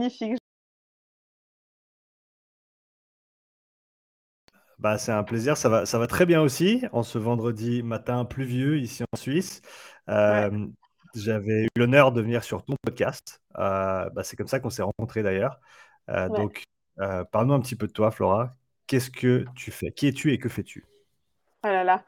magnifique. Bah, c'est un plaisir, ça va, ça va très bien aussi en ce vendredi matin pluvieux ici en Suisse. Euh, j'avais eu l'honneur de venir sur ton podcast. Euh, bah, c'est comme ça qu'on s'est rencontrés d'ailleurs. Euh, donc, parle-nous un petit peu de toi, Flora. Qu'est-ce que tu fais? Qui es-tu et que fais-tu? Oh là là.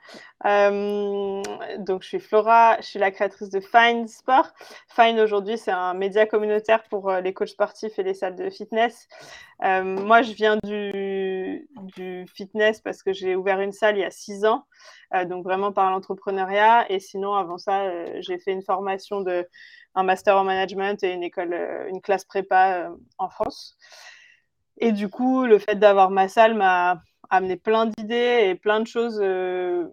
Euh, donc, je suis Flora, je suis la créatrice de Find Sport. Find aujourd'hui, c'est un média communautaire pour euh, les coachs sportifs et les salles de fitness. Euh, moi, je viens du, du, fitness parce que j'ai ouvert une salle il y a six ans, donc vraiment par l'entrepreneuriat. Et sinon, avant ça, j'ai fait une formation de un master en management et une école, une classe prépa en France. Et du coup, le fait d'avoir ma salle m'a amené plein d'idées et plein de choses euh,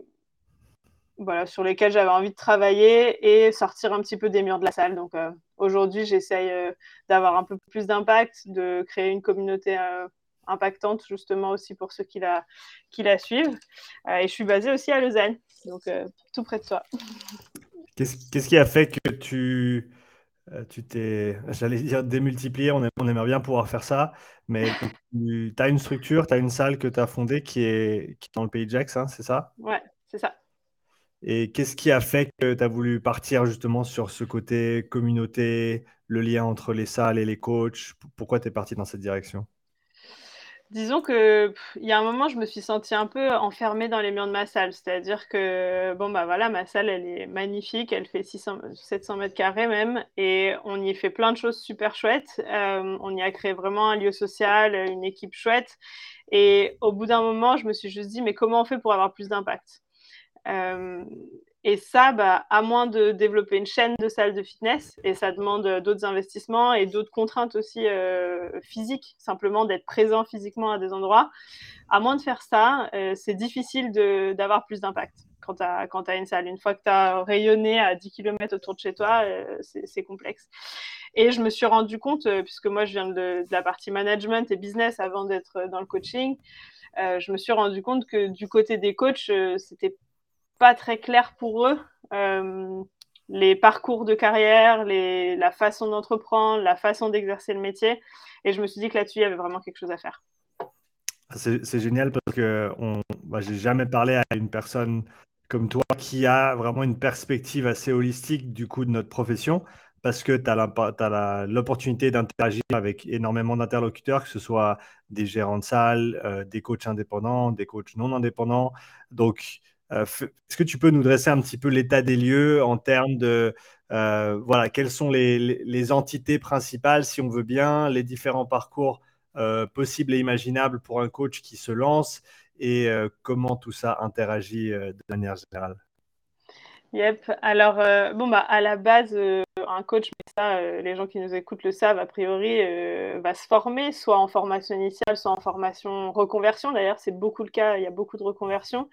voilà, sur lesquelles j'avais envie de travailler et sortir un petit peu des murs de la salle. Donc euh, aujourd'hui, j'essaye euh, d'avoir un peu plus d'impact, de créer une communauté impactante justement aussi pour ceux qui la, qui la suivent. et je suis basée aussi à Lausanne, donc tout près de toi. Qu'est-ce qui a fait que tu euh, tu t'es, j'allais dire démultiplié, on, on, aimerait bien pouvoir faire ça, mais tu as une structure, tu as une salle que tu as fondée qui est, qui est dans le pays de Jax, hein, c'est ça? Ouais, c'est ça. Et qu'est-ce qui a fait que tu as voulu partir justement sur ce côté communauté, le lien entre les salles et les coachs? Pourquoi tu es parti dans cette direction? Disons que il y a un moment, je me suis sentie un peu enfermée dans les murs de ma salle. C'est-à-dire que, bon, bah voilà, ma salle, elle est magnifique, elle fait 600, 700 mètres carrés même, et on y fait plein de choses super chouettes. Euh, on y a créé vraiment un lieu social, une équipe chouette. Et au bout d'un moment, je me suis juste dit, mais comment on fait pour avoir plus d'impact? Euh, et ça, bah, à moins de développer une chaîne de salles de fitness, et ça demande d'autres investissements et d'autres contraintes aussi euh, physiques, simplement d'être présent physiquement à des endroits, à moins de faire ça, euh, c'est difficile d'avoir plus d'impact quand tu as, une salle. Une fois que tu as rayonné à 10 km autour de chez toi, euh, c'est complexe. Et je me suis rendu compte, puisque moi je viens de, la partie management et business avant d'être dans le coaching, je me suis rendu compte que du côté des coachs, c'était pas très clair pour eux. Euh, les parcours de carrière, les, la façon d'entreprendre, la façon d'exercer le métier. Et je me suis dit que là-dessus, il y avait vraiment quelque chose à faire. C'est génial parce que bah, j'ai jamais parlé à une personne comme toi qui a vraiment une perspective assez holistique du coup de notre profession parce que tu as l'opportunité d'interagir avec énormément d'interlocuteurs, que ce soit des gérants de salle, euh, des coachs indépendants, des coachs non indépendants. Donc, est-ce que tu peux nous dresser un petit peu l'état des lieux en termes de euh, voilà, quelles sont les, entités principales, si on veut bien, les différents parcours euh, possibles et imaginables pour un coach qui se lance et comment tout ça interagit de manière générale? Yep. Alors, bon, bah, à la base, un coach, ça, les gens qui nous écoutent le savent, a priori, va se former, soit en formation initiale, soit en formation reconversion. D'ailleurs, c'est beaucoup le cas, il y a beaucoup de reconversions.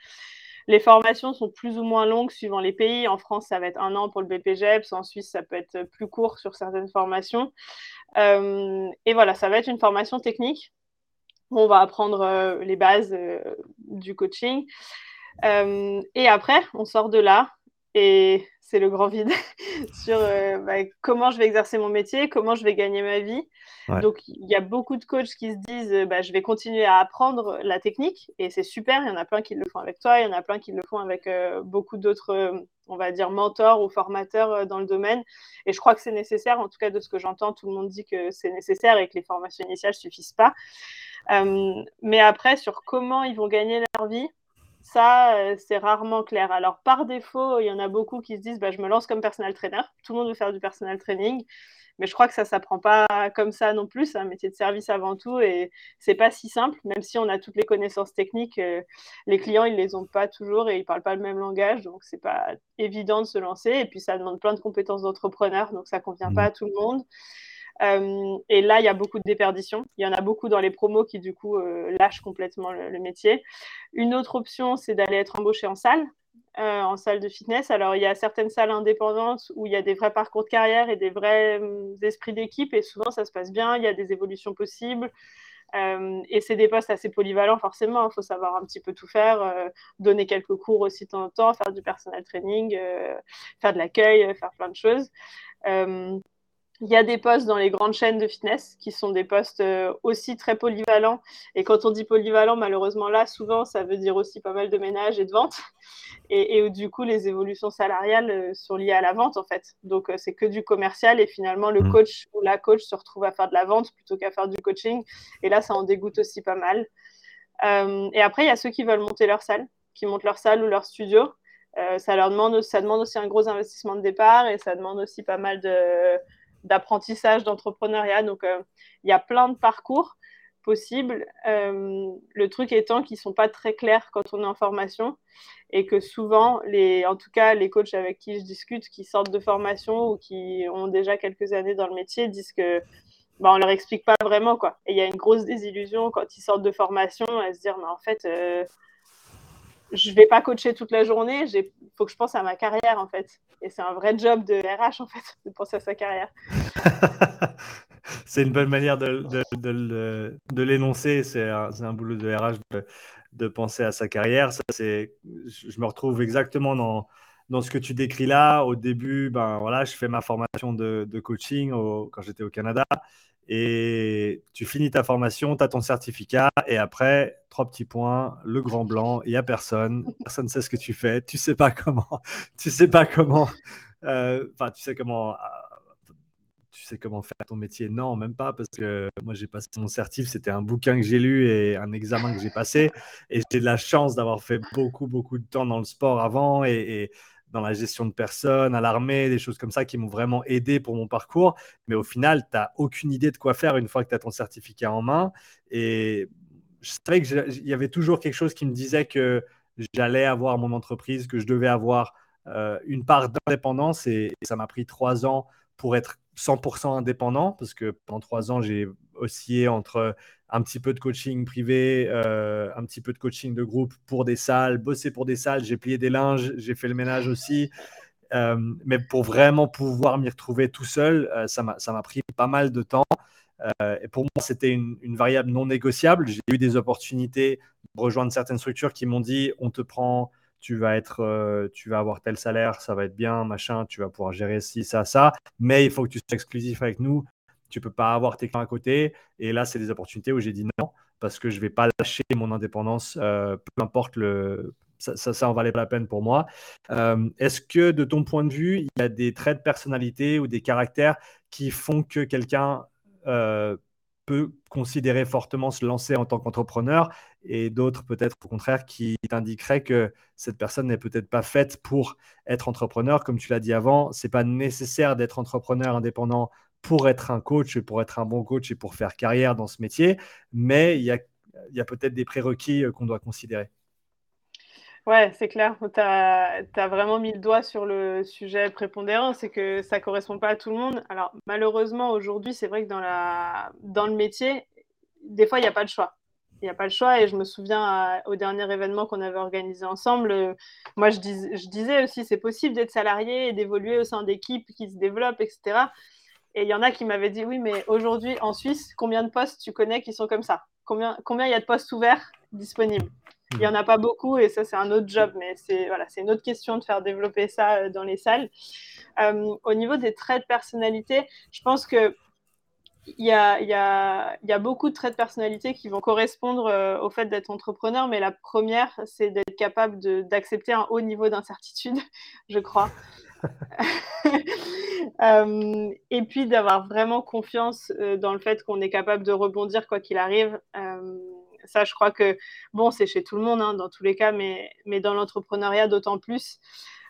Les formations sont plus ou moins longues suivant les pays. En France, ça va être un an pour le BPGEPS. En Suisse, ça peut être plus court sur certaines formations. Euh, et voilà, ça va être une formation technique. On va apprendre euh, les bases euh, du coaching. et après, on sort de là et c'est le grand vide sur bah, comment je vais exercer mon métier, comment je vais gagner ma vie. Donc, il y a beaucoup de coachs qui se disent euh, bah, je vais continuer à apprendre la technique et c'est super. Il y en a plein qui le font avec toi, il y en a plein qui le font avec euh, beaucoup d'autres, euh, on va dire, mentors ou formateurs dans le domaine. Et je crois que c'est nécessaire. En tout cas, de ce que j'entends, tout le monde dit que c'est nécessaire et que les formations initiales ne suffisent pas. mais après, sur comment ils vont gagner leur vie, ça, c'est rarement clair. Alors, par défaut, il y en a beaucoup qui se disent bah, je me lance comme personal trainer. Tout le monde veut faire du personal training. Mais je crois que ça ne s'apprend pas comme ça non plus. C'est un métier de service avant tout et c'est pas si simple. Même si on a toutes les connaissances techniques, euh, les clients ils les ont pas toujours et ils parlent pas le même langage, donc c'est pas évident de se lancer. Et puis ça demande plein de compétences d'entrepreneur, donc ça convient pas à tout le monde. Euh, et là, il y a beaucoup de déperditions. Il y en a beaucoup dans les promos qui, du coup, euh, lâchent complètement le, métier. Une autre option, c'est d'aller être embauché en salle. Euh, en salle de fitness. Alors, il y a certaines salles indépendantes où il y a des vrais parcours de carrière et des vrais euh, esprits d'équipe, et souvent ça se passe bien, il y a des évolutions possibles. Et c'est des postes assez polyvalents, forcément. Il faut savoir un petit peu tout faire, donner quelques cours aussi de temps en temps, faire du personal training, faire de l'accueil, faire plein de choses. Il y a des postes dans les grandes chaînes de fitness qui sont des postes euh, aussi très polyvalents. Et quand on dit polyvalent, malheureusement là, souvent, ça veut dire aussi pas mal de ménage et de vente. Et, du coup, les évolutions salariales euh, sont liées à la vente, en fait. Donc, euh, c'est que du commercial. Et finalement, le mmh. coach ou la coach se retrouve à faire de la vente plutôt qu'à faire du coaching. Et là, ça en dégoûte aussi pas mal. et après, il y a ceux qui veulent monter leur salle, qui montent leur salle ou leur studio. ça leur demande, ça demande aussi un gros investissement de départ et ça demande aussi pas mal de d'apprentissage, d'entrepreneuriat. Donc, euh, il y a plein de parcours possibles. Euh, le truc étant qu'ils ne sont pas très clairs quand on est en formation et que souvent, les, en tout cas, les coachs avec qui je discute, qui sortent de formation ou qui ont déjà quelques années dans le métier, disent que bah, on leur explique pas vraiment quoi. Et il y a une grosse désillusion quand ils sortent de formation à se dire mais en fait euh, je vais pas coacher toute la journée, il faut que je pense à ma carrière en fait. Et c'est un vrai job de RH en fait, de penser à sa carrière. c'est une bonne manière de, l'énoncer, c'est un, boulot de RH de, penser à sa carrière. Ça, je me retrouve exactement dans, dans ce que tu décris là. Au début, ben, voilà, je fais ma formation de, coaching quand j'étais au Canada et tu finis ta formation, tu as ton certificat, et après, trois petits points, le grand blanc, il n'y a personne, personne ne sait ce que tu fais, tu sais pas comment, tu sais pas comment, euh, enfin, tu sais comment, euh, tu sais comment faire ton métier, non, même pas, parce que moi, j'ai passé mon certif, c'était un bouquin que j'ai lu et un examen que j'ai passé, et j'ai de la chance d'avoir fait beaucoup, beaucoup de temps dans le sport avant, et dans la gestion de personnes, à l'armée, des choses comme ça qui m'ont vraiment aidé pour mon parcours. Mais au final, tu n'as aucune idée de quoi faire une fois que tu as ton certificat en main. Et je savais qu'il y avait toujours quelque chose qui me disait que j'allais avoir mon entreprise, que je devais avoir euh, une part d'indépendance. Et, ça m'a pris trois ans pour être 100% indépendant, parce que pendant trois ans, j'ai oscillé entre un petit peu de coaching privé, euh, un petit peu de coaching de groupe pour des salles, bosser pour des salles, j'ai plié des linges, j'ai fait le ménage aussi. Euh, mais pour vraiment pouvoir m'y retrouver tout seul, euh, ça m'a pris pas mal de temps. et pour moi, c'était une, une, variable non négociable. J'ai eu des opportunités de rejoindre certaines structures qui m'ont dit on te prend, tu vas, être, tu vas avoir tel salaire, ça va être bien, machin, tu vas pouvoir gérer ci, ça, ça. Mais il faut que tu sois exclusif avec nous tu peux pas avoir tes clients à côté. Et là, c'est des opportunités où j'ai dit non, parce que je vais pas lâcher mon indépendance, euh, peu importe le. Ça, ça, en valait pas la peine pour moi. Euh, est-ce que, de ton point de vue, il y a des traits de personnalité ou des caractères qui font que quelqu'un euh, peut considérer fortement se lancer en tant qu'entrepreneur et d'autres peut-être au contraire qui t'indiqueraient que cette personne n'est peut-être pas faite pour être entrepreneur? Comme tu l'as dit avant, c'est pas nécessaire d'être entrepreneur indépendant pour être un coach, pour être un bon coach et pour faire carrière dans ce métier, mais il y a, peut-être des prérequis euh, qu'on doit considérer. Ouais, c'est clair. Tu as, vraiment mis le doigt sur le sujet prépondérant, c'est que ça ne correspond pas à tout le monde. Alors, malheureusement, aujourd'hui, c'est vrai que dans, le métier, des fois, il n'y a pas de choix. Il n'y a pas le choix. Et je me souviens au dernier événement qu'on avait organisé ensemble, euh, moi, je, je disais aussi, c'est possible d'être salarié et d'évoluer au sein d'équipes qui se développent, etc. Et il y en a qui m'avaient dit oui, mais aujourd'hui en Suisse, combien de postes tu connais qui sont comme ça? Combien il y a de postes ouverts disponibles? Il n'y en a pas beaucoup et ça c'est un autre job, mais c'est voilà, une autre question de faire développer ça euh, dans les salles. Euh, au niveau des traits de personnalité, je pense que il y, a, il, y a, il y a, beaucoup de traits de personnalité qui vont correspondre euh, au fait d'être entrepreneur, mais la première, c'est d'être capable d'accepter un haut niveau d'incertitude, je crois. Euh, et puis d'avoir vraiment confiance euh, dans le fait qu'on est capable de rebondir quoi qu'il arrive. Euh, ça, je crois que, bon, c'est chez tout le monde, hein, dans tous les cas, mais, mais dans l'entrepreneuriat d'autant plus.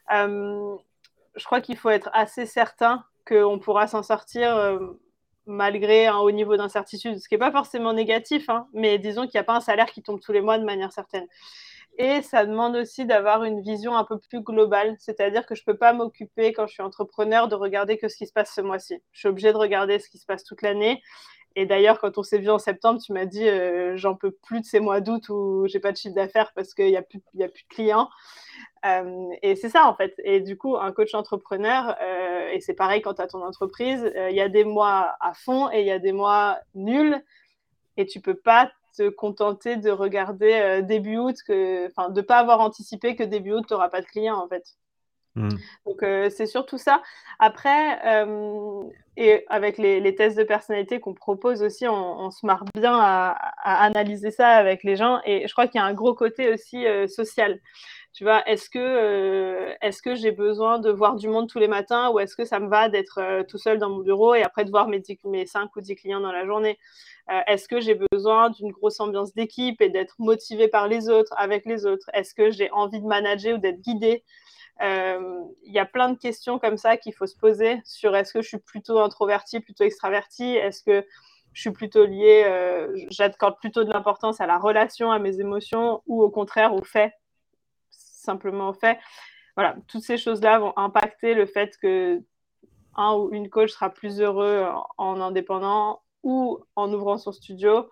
je crois qu'il faut être assez certain qu'on pourra s'en sortir malgré un haut niveau d'incertitude, ce qui n'est pas forcément négatif, hein, mais disons qu'il n'y a pas un salaire qui tombe tous les mois de manière certaine. Et ça demande aussi d'avoir une vision un peu plus globale, c'est-à-dire que je ne peux pas m'occuper quand je suis entrepreneur de regarder que ce qui se passe ce mois-ci. Je suis obligée de regarder ce qui se passe toute l'année. Et d'ailleurs, quand on s'est vu en septembre, tu m'as dit euh, j'en peux plus de ces mois d'août où j'ai pas de chiffre d'affaires parce qu'il n'y a, plus, a plus de clients. Euh, et c'est ça en fait. Et du coup, un coach entrepreneur, euh, et c'est pareil quand tu as ton entreprise, il y a des mois à fond et il y a des mois nuls. Et tu peux pas te contenter de regarder euh, début août, que, enfin, de pas avoir anticipé que début août, tu n'auras pas de clients, en fait. Mmh. Donc, euh, c'est surtout ça. Après, euh, et avec les, les, tests de personnalité qu'on propose aussi, on, on, se marre bien à, à, analyser ça avec les gens. Et je crois qu'il y a un gros côté aussi social. Tu vois, est-ce que, est-ce que j'ai besoin de voir du monde tous les matins ou est-ce que ça me va d'être tout seul dans mon bureau et après de voir mes, mes 5 ou 10 clients dans la journée? Est-ce que j'ai besoin d'une grosse ambiance d'équipe et d'être motivé par les autres, avec les autres? Est-ce que j'ai envie de manager ou d'être guidé il euh, y a plein de questions comme ça qu'il faut se poser sur est-ce que je suis plutôt introverti, plutôt extraverti, est-ce que je suis plutôt lié, euh, j'accorde plutôt de l'importance à la relation, à mes émotions, ou au contraire au fait, simplement au fait. Voilà, toutes ces choses-là vont impacter le fait que un ou une coach sera plus heureux en indépendant ou en ouvrant son studio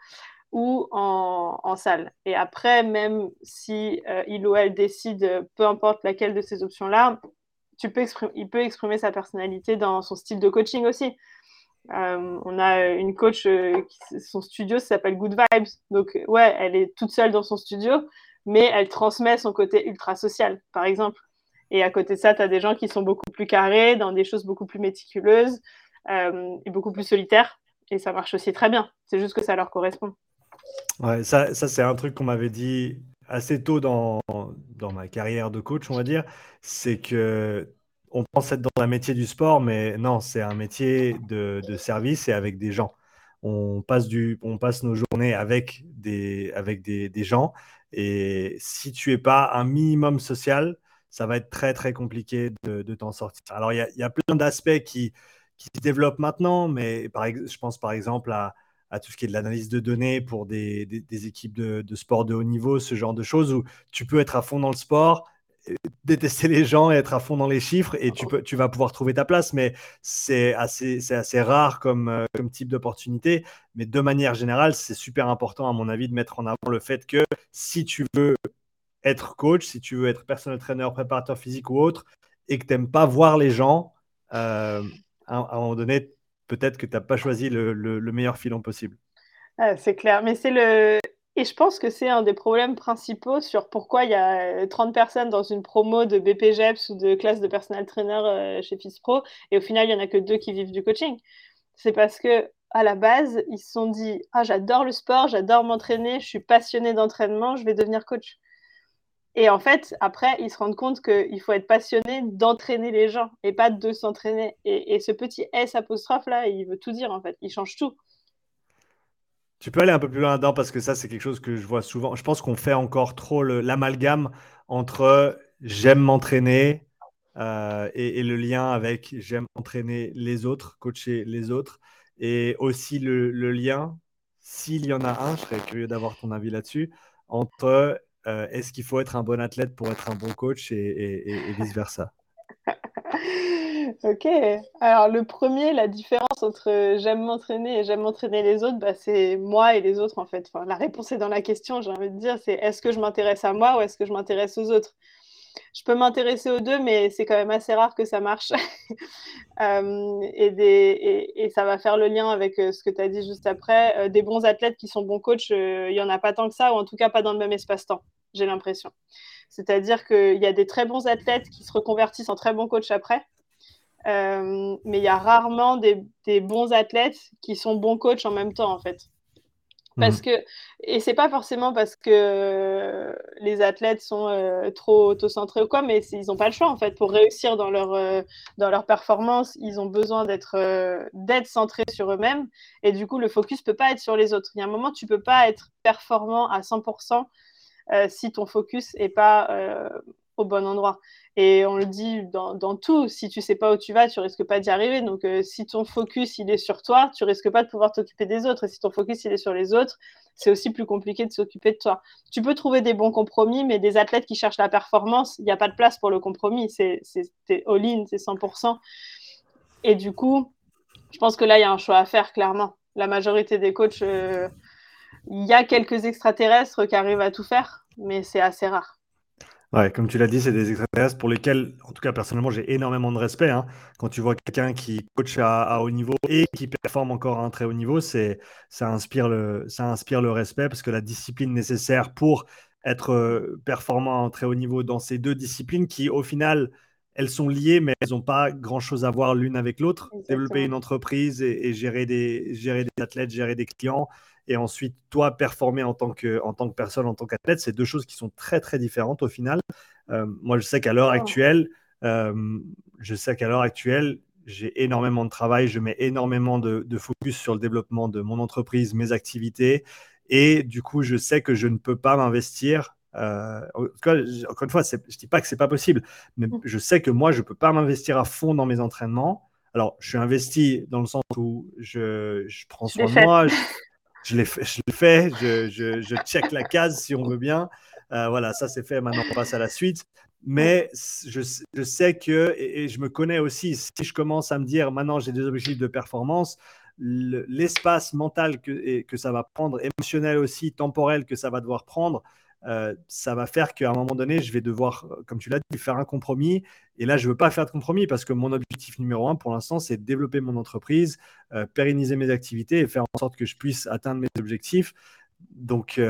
ou en, salle. Et après, même si euh, il ou elle décide, peu importe laquelle de ces options-là, tu peux il peut exprimer sa personnalité dans son style de coaching aussi. Euh, on a une coach, euh, son studio s'appelle Good Vibes. Donc, ouais, elle est toute seule dans son studio, mais elle transmet son côté ultra social, par exemple. Et à côté de ça, tu as des gens qui sont beaucoup plus carrés, dans des choses beaucoup plus méticuleuses et beaucoup plus solitaires. Ça marche aussi très bien. C'est juste que ça leur correspond. Ouais, ça, ça c'est un truc qu'on m'avait dit assez tôt dans, dans ma carrière de coach, on va dire. C'est que on pense être dans un métier du sport, mais non, c'est un métier de, de, service et avec des gens. On passe, du, on passe nos journées avec des, avec des, des gens. Et si tu es pas un minimum social, ça va être très, très compliqué de, de t'en sortir. Alors, il y a, y a, plein d'aspects qui, qui se développent maintenant, mais je pense par exemple à tout ce qui est de l'analyse de données pour des, équipes de, sport de haut niveau, ce genre de choses où tu peux être à fond dans le sport, euh, détester les gens et être à fond dans les chiffres et tu, peux, tu vas pouvoir trouver ta place, mais c'est assez, rare comme, euh, comme type d'opportunité. Mais de manière générale, c'est super important, à mon avis, de mettre en avant le fait que si tu veux être coach, si tu veux être personnel trainer, préparateur physique ou autre, et que tu n'aimes pas voir les gens, euh, à, un moment donné, peut-être que tu n'as pas choisi le, le, meilleur filon possible. Ah, c'est clair, mais c'est le. Et je pense que c'est un des problèmes principaux sur pourquoi il y a 30 personnes dans une promo de BPGEPS ou de classe de personal trainer euh, chez FISPRO, et au final, il n'y en a que deux qui vivent du coaching. C'est parce que à la base, ils se sont dit Ah, j'adore le sport, j'adore m'entraîner, je suis passionné d'entraînement, je vais devenir coach. Et en fait, après, ils se rendent compte qu'il faut être passionné d'entraîner les gens et pas de s'entraîner. Et, ce petit S apostrophe là, il veut tout dire en fait. Il change tout. Tu peux aller un peu plus loin dedans parce que ça, c'est quelque chose que je vois souvent. Je pense qu'on fait encore trop l'amalgame entre j'aime m'entraîner euh, et, le lien avec j'aime entraîner les autres, coacher les autres. Et aussi le lien, s'il y en a un, je serais curieux d'avoir ton avis là-dessus, entre euh, est-ce qu'il faut être un bon athlète pour être un bon coach et, vice-versa? Ok. Alors, le premier, la différence entre j'aime m'entraîner et j'aime m'entraîner les autres, bah, c'est moi et les autres, en fait. La réponse est dans la question, j'ai envie de dire, c'est est-ce que je m'intéresse à moi ou est-ce que je m'intéresse aux autres? Je peux m'intéresser aux deux, mais c'est quand même assez rare que ça marche. Euh, et, ça va faire le lien avec euh, ce que tu as dit juste après. Euh, des bons athlètes qui sont bons coachs, il n'y en a pas tant que ça, ou en tout cas pas dans le même espace-temps, j'ai l'impression. C'est-à-dire qu'il y a des très bons athlètes qui se reconvertissent en très bons coachs après. mais il y a rarement des, des, bons athlètes qui sont bons coachs en même temps, en fait. Parce mmh. que, et c'est pas forcément parce que les athlètes sont euh, trop autocentrés ou quoi, mais ils n'ont pas le choix en fait. Pour réussir dans leur, euh, dans leur performance, ils ont besoin d'être euh, d'être centrés sur eux-mêmes. Et du coup, le focus peut pas être sur les autres. Il y a un moment, tu peux pas être performant à 100% si ton focus est pas au bon endroit. Et on le dit dans, tout, si tu sais pas où tu vas, tu risques pas d'y arriver. Donc, euh, si ton focus il est sur toi, tu risques pas de pouvoir t'occuper des autres. Et si ton focus il est sur les autres, c'est aussi plus compliqué de s'occuper de toi. Tu peux trouver des bons compromis, mais des athlètes qui cherchent la performance, il n'y a pas de place pour le compromis. C'est all-in, c'est 100%. Et du coup, je pense que là, il y a un choix à faire, clairement. La majorité des coachs, euh, il y a quelques extraterrestres qui arrivent à tout faire, mais c'est assez rare. Ouais, comme tu l'as dit, c'est des extraterrestres pour lesquels, en tout cas personnellement, j'ai énormément de respect. Hein. Quand tu vois quelqu'un qui coach à, haut niveau et qui performe encore à un très haut niveau, c'est, ça, inspire le, ça inspire le respect parce que la discipline nécessaire pour être euh, performant à un très haut niveau dans ces deux disciplines qui, au final, elles sont liées, mais elles n'ont pas grand-chose à voir l'une avec l'autre. Développer une entreprise et, gérer, des, gérer des athlètes, gérer des clients, et ensuite, toi, performer en tant que, en tant que personne, en tant qu'athlète, c'est deux choses qui sont très, très différentes au final. Euh, moi, je sais qu'à l'heure actuelle, euh, je sais qu'à l'heure actuelle, j'ai énormément de travail, je mets énormément de, focus sur le développement de mon entreprise, mes activités, et du coup, je sais que je ne peux pas m'investir. Euh, encore une fois, je ne dis pas que c'est pas possible, mais mm. je sais que moi, je ne peux pas m'investir à fond dans mes entraînements. Alors, je suis investi dans le sens où je, prends soin de moi, je, l'ai fait, je, fais, je, je, check la case si on veut bien. Euh, voilà, ça c'est fait, maintenant on passe à la suite. Mais je, je sais que, et, je me connais aussi, si je commence à me dire maintenant j'ai des objectifs de performance, l'espace mental que, que ça va prendre, émotionnel aussi, temporel que ça va devoir prendre, euh, ça va faire qu'à un moment donné, je vais devoir, euh, comme tu l'as dit, faire un compromis. Et là, je ne veux pas faire de compromis parce que mon objectif numéro un pour l'instant, c'est de développer mon entreprise, euh, pérenniser mes activités et faire en sorte que je puisse atteindre mes objectifs. Donc,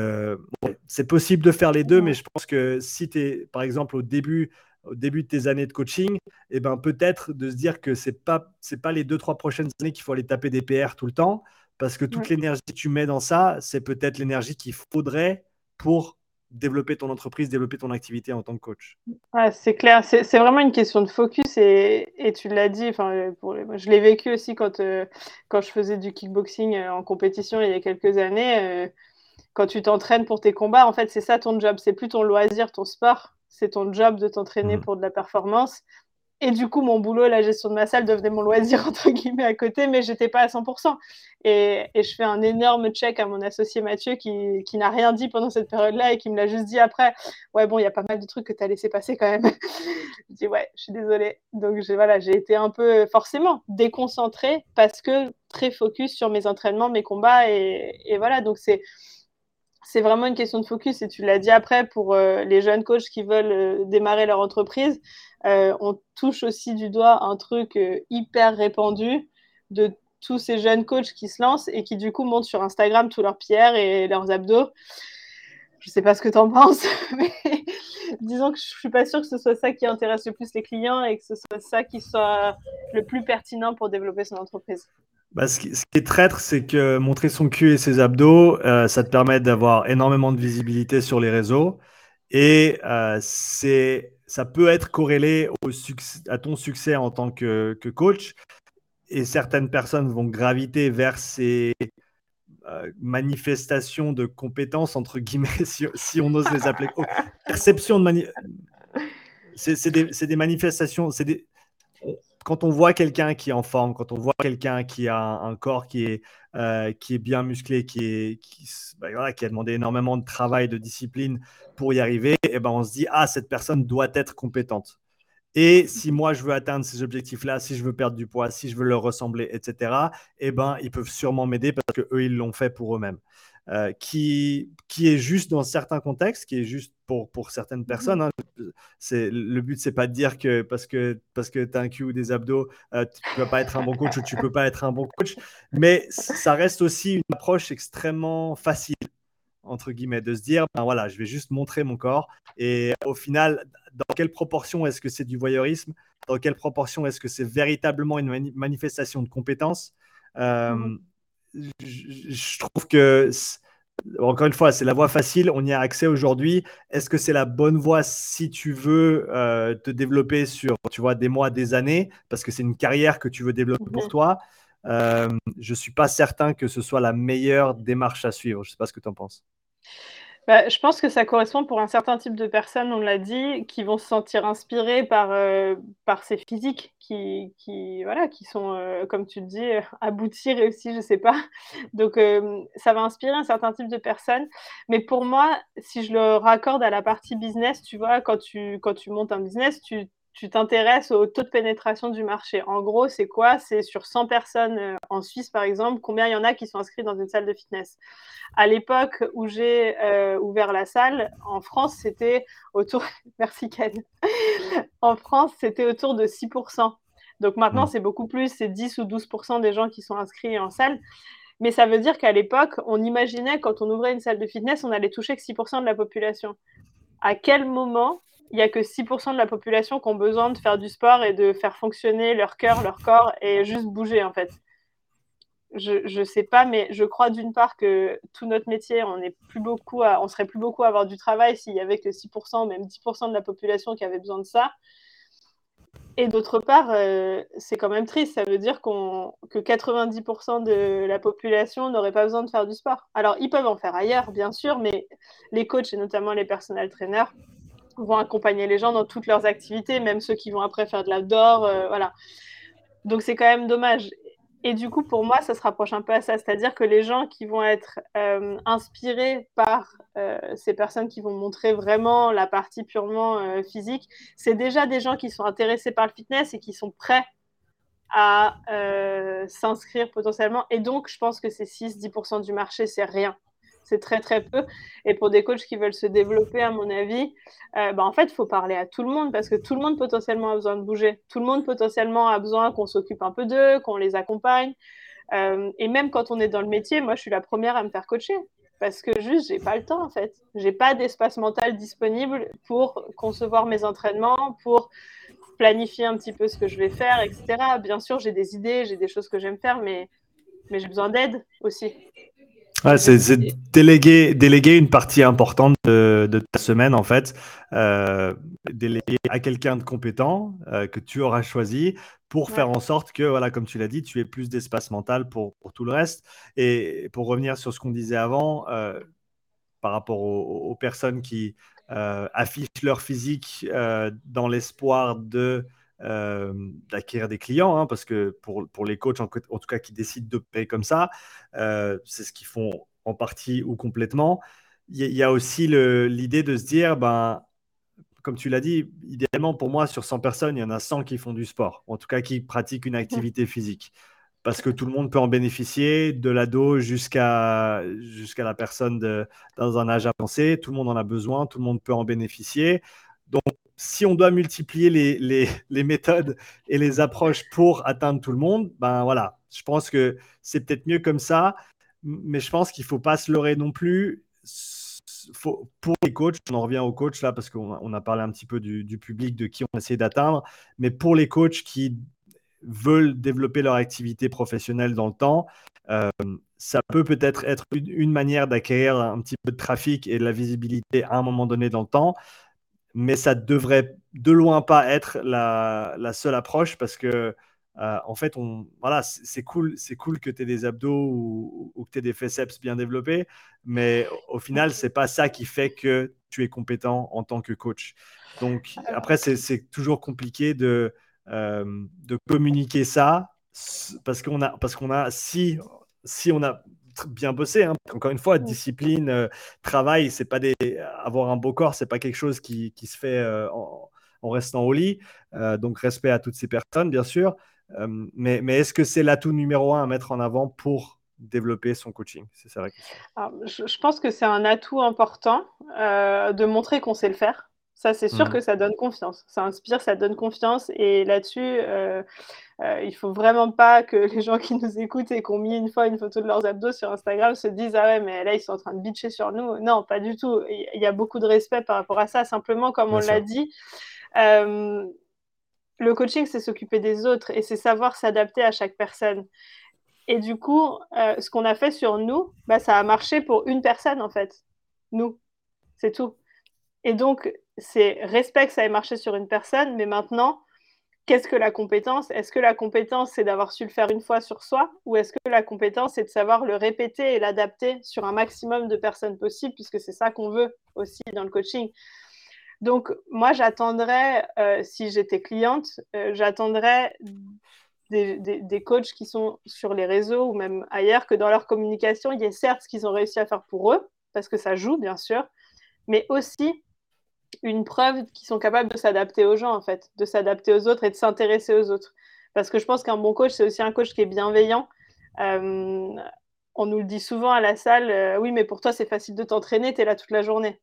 c'est possible de faire les deux, mais je pense que si tu es, par exemple, au début, au début de tes années de coaching, eh ben, peut-être de se dire que ce n'est pas, pas les deux, trois prochaines années qu'il faut aller taper des PR tout le temps, parce que toute l'énergie que tu mets dans ça, c'est peut-être l'énergie qu'il faudrait pour développer ton entreprise, développer ton activité en tant que coach C'est clair, c'est vraiment une question de focus et, et tu l'as dit, pour je l'ai vécu aussi quand, euh, quand je faisais du kickboxing euh, en compétition il y a quelques années. Euh, quand tu t'entraînes pour tes combats, en fait, c'est ça ton job, c'est plus ton loisir, ton sport, c'est ton job de t'entraîner mmh. pour de la performance. Et du coup, mon boulot, la gestion de ma salle, devenait mon loisir, entre guillemets, à côté, mais j'étais pas à 100%. Et, je fais un énorme check à mon associé Mathieu qui, qui n'a rien dit pendant cette période-là et qui me l'a juste dit après. Ouais, bon, il y a pas mal de trucs que tu as laissé passer quand même. je dis, ouais, je suis désolée. Donc, j'ai voilà, été un peu forcément déconcentrée parce que très focus sur mes entraînements, mes combats. Et, et voilà, donc c'est c'est vraiment une question de focus et tu l'as dit après pour euh, les jeunes coachs qui veulent euh, démarrer leur entreprise. Euh, on touche aussi du doigt un truc hyper répandu de tous ces jeunes coachs qui se lancent et qui du coup montent sur Instagram tous leurs pierres et leurs abdos. Je ne sais pas ce que tu en penses, mais disons que je ne suis pas sûre que ce soit ça qui intéresse le plus les clients et que ce soit ça qui soit le plus pertinent pour développer son entreprise. Bah, ce, qui, est traître, c'est que montrer son cul et ses abdos, euh, ça te permet d'avoir énormément de visibilité sur les réseaux. Et euh, ça peut être corrélé à ton succès en tant que, coach. Et certaines personnes vont graviter vers ces euh, manifestations de compétences, entre guillemets, si, on ose les appeler. Oh, perception de c'est des, des, manifestations, c'est des, quand on voit quelqu'un qui est en forme, quand on voit quelqu'un qui a un, corps qui est, euh, qui est bien musclé, qui, est, qui, a demandé énormément de travail, de discipline pour y arriver, et eh ben on se dit, ah, cette personne doit être compétente. Et si moi, je veux atteindre ces objectifs-là, si je veux perdre du poids, si je veux leur ressembler, etc., eh ben, ils peuvent sûrement m'aider parce qu'eux, ils l'ont fait pour eux-mêmes. Euh, qui, qui est juste dans certains contextes, qui est juste pour, pour certaines mmh personnes. Hein. C'est, le but, c'est pas de dire que parce que, parce que tu as un cul ou des abdos, euh, tu ne vas pas être un bon coach ou tu peux pas être un bon coach. Mais ça reste aussi une approche extrêmement facile, entre guillemets, de se dire, ben voilà, je vais juste montrer mon corps. Et au final, dans quelle proportion est-ce que c'est du voyeurisme Dans quelle proportion est-ce que c'est véritablement une manifestation de compétence euh, mmh je trouve que, encore une fois, c'est la voie facile, on y a accès aujourd'hui. Est-ce que c'est la bonne voie si tu veux euh, te développer sur, tu vois, des mois, des années, parce que c'est une carrière que tu veux développer pour toi euh, Je ne suis pas certain que ce soit la meilleure démarche à suivre. Je ne sais pas ce que tu en penses. Bah, je pense que ça correspond pour un certain type de personnes, on l'a dit, qui vont se sentir inspirées par, euh, par ces physiques qui, qui, voilà, qui sont, euh, comme tu dis, euh, aboutis, réussis, je ne sais pas. Donc, ça va inspirer un certain type de personnes. Mais pour moi, si je le raccorde à la partie business, tu vois, quand tu, quand tu montes un business, tu tu t'intéresses au taux de pénétration du marché. En gros, c'est quoi? C'est sur 100 personnes euh, en Suisse, par exemple, combien il y en a qui sont inscrits dans une salle de fitness? À l'époque où j'ai euh, ouvert la salle, en France, c'était autour... Merci Ken. en France, c'était autour de 6%. Donc maintenant, mmh. c'est beaucoup plus, c'est 10 ou 12% des gens qui sont inscrits en salle. Mais ça veut dire qu'à l'époque, on imaginait, quand on ouvrait une salle de fitness, on allait toucher que 6% de la population. À quel moment il n'y a que 6% de la population qui ont besoin de faire du sport et de faire fonctionner leur cœur, leur corps et juste bouger en fait. Je ne sais pas, mais je crois d'une part que tout notre métier, on est plus beaucoup on serait plus beaucoup à avoir du travail s'il y avait que 6%, même 10% de la population qui avait besoin de ça. Et d'autre part, euh, c'est quand même triste. Ça veut dire que 90% de la population n'aurait pas besoin de faire du sport. Alors, ils peuvent en faire ailleurs, bien sûr, mais les coachs et notamment les personnels traîneurs vont accompagner les gens dans toutes leurs activités, même ceux qui vont après faire de l'outdoor. Euh, voilà. Donc, c'est quand même dommage. Et du coup, pour moi, ça se rapproche un peu à ça. C'est-à-dire que les gens qui vont être euh, inspirés par euh, ces personnes qui vont montrer vraiment la partie purement euh, physique, c'est déjà des gens qui sont intéressés par le fitness et qui sont prêts à s'inscrire potentiellement. Et donc, je pense que ces 6-10% du marché, c'est rien c'est très très peu. Et pour des coachs qui veulent se développer, à mon avis, euh, bah, en fait, il faut parler à tout le monde parce que tout le monde potentiellement a besoin de bouger. Tout le monde potentiellement a besoin qu'on s'occupe un peu d'eux, qu'on les accompagne. Euh, et même quand on est dans le métier, moi, je suis la première à me faire coacher parce que juste, j'ai pas le temps en fait. J'ai pas d'espace mental disponible pour concevoir mes entraînements, pour planifier un petit peu ce que je vais faire, etc. Bien sûr, j'ai des idées, j'ai des choses que j'aime faire, mais, mais j'ai besoin d'aide aussi c'est déléguer, déléguer une partie importante de, ta semaine, en fait. Euh, déléguer à quelqu'un de compétent euh, que tu auras choisi pour faire en sorte que, voilà, comme tu l'as dit, tu aies plus d'espace mental pour, pour, tout le reste. Et pour revenir sur ce qu'on disait avant, euh, par rapport aux, personnes qui affichent leur physique dans l'espoir de euh, d'acquérir des clients, hein, parce que pour, pour les coachs, en, tout cas, qui décident de payer comme ça, euh, c'est ce qu'ils font en partie ou complètement. Il y, a aussi l'idée de se dire, ben, comme tu l'as dit, idéalement pour moi, sur 100 personnes, il y en a 100 qui font du sport, en tout cas qui pratiquent une activité physique. Parce que tout le monde peut en bénéficier, de l'ado jusqu'à jusqu'à la personne de, dans un âge avancé, tout le monde en a besoin, tout le monde peut en bénéficier. Donc, si on doit multiplier les, méthodes et les approches pour atteindre tout le monde, ben voilà, je pense que c'est peut-être mieux comme ça, mais je pense qu'il ne faut pas se leurrer non plus. pour les coachs, on en revient aux coachs là parce qu'on a parlé un petit peu du, public de qui on essaie d'atteindre, mais pour les coachs qui veulent développer leur activité professionnelle dans le temps, euh, ça peut peut-être être une manière d'acquérir un petit peu de trafic et de la visibilité à un moment donné dans le temps mais ça devrait de loin pas être la, seule approche parce que euh, en fait, on, voilà, c'est cool, c'est cool que tu aies des abdos ou, que tu aies des forceps bien développés, mais au final, c'est pas ça qui fait que tu es compétent en tant que coach. Donc après, c'est toujours compliqué de, euh, de communiquer ça parce qu'on a, parce qu'on a, si, si on a bien bossé. Hein. Encore une fois, discipline, euh, travail, c'est pas des avoir un beau corps, c'est pas quelque chose qui, qui se fait euh, en, restant au lit. Euh, donc respect à toutes ces personnes, bien sûr. mais, mais est-ce que c'est l'atout numéro un à mettre en avant pour développer son coaching? C'est ça la question. je, pense que c'est un atout important de montrer qu'on sait le faire. Ça, c'est sûr mmh. que ça donne confiance. Ça inspire, ça donne confiance. Et là-dessus, euh, il faut vraiment pas que les gens qui nous écoutent et qui ont mis une fois une photo de leurs abdos sur Instagram se disent ah ouais mais là ils sont en train de bitcher sur nous. Non, pas du tout. Il y a beaucoup de respect par rapport à ça. Simplement, comme on l'a dit, euh, le coaching c'est s'occuper des autres et c'est savoir s'adapter à chaque personne. Et du coup, euh, ce qu'on a fait sur nous, bah, ça a marché pour une personne en fait. Nous, c'est tout. Et donc, c'est respect que ça ait marché sur une personne, mais maintenant, qu'est-ce que la compétence? Est-ce que la compétence, c'est d'avoir su le faire une fois sur soi? Ou est-ce que la compétence, c'est de savoir le répéter et l'adapter sur un maximum de personnes possibles, puisque c'est ça qu'on veut aussi dans le coaching? Donc, moi, j'attendrais, euh, si j'étais cliente, euh, j'attendrais des, des, coachs qui sont sur les réseaux ou même ailleurs, que dans leur communication, il y ait certes ce qu'ils ont réussi à faire pour eux, parce que ça joue, bien sûr, mais aussi une preuve qu'ils sont capables de s'adapter aux gens, en fait, de s'adapter aux autres et de s'intéresser aux autres. Parce que je pense qu'un bon coach, c'est aussi un coach qui est bienveillant. Euh, on nous le dit souvent à la salle, euh, oui, mais pour toi, c'est facile de t'entraîner, tu es là toute la journée.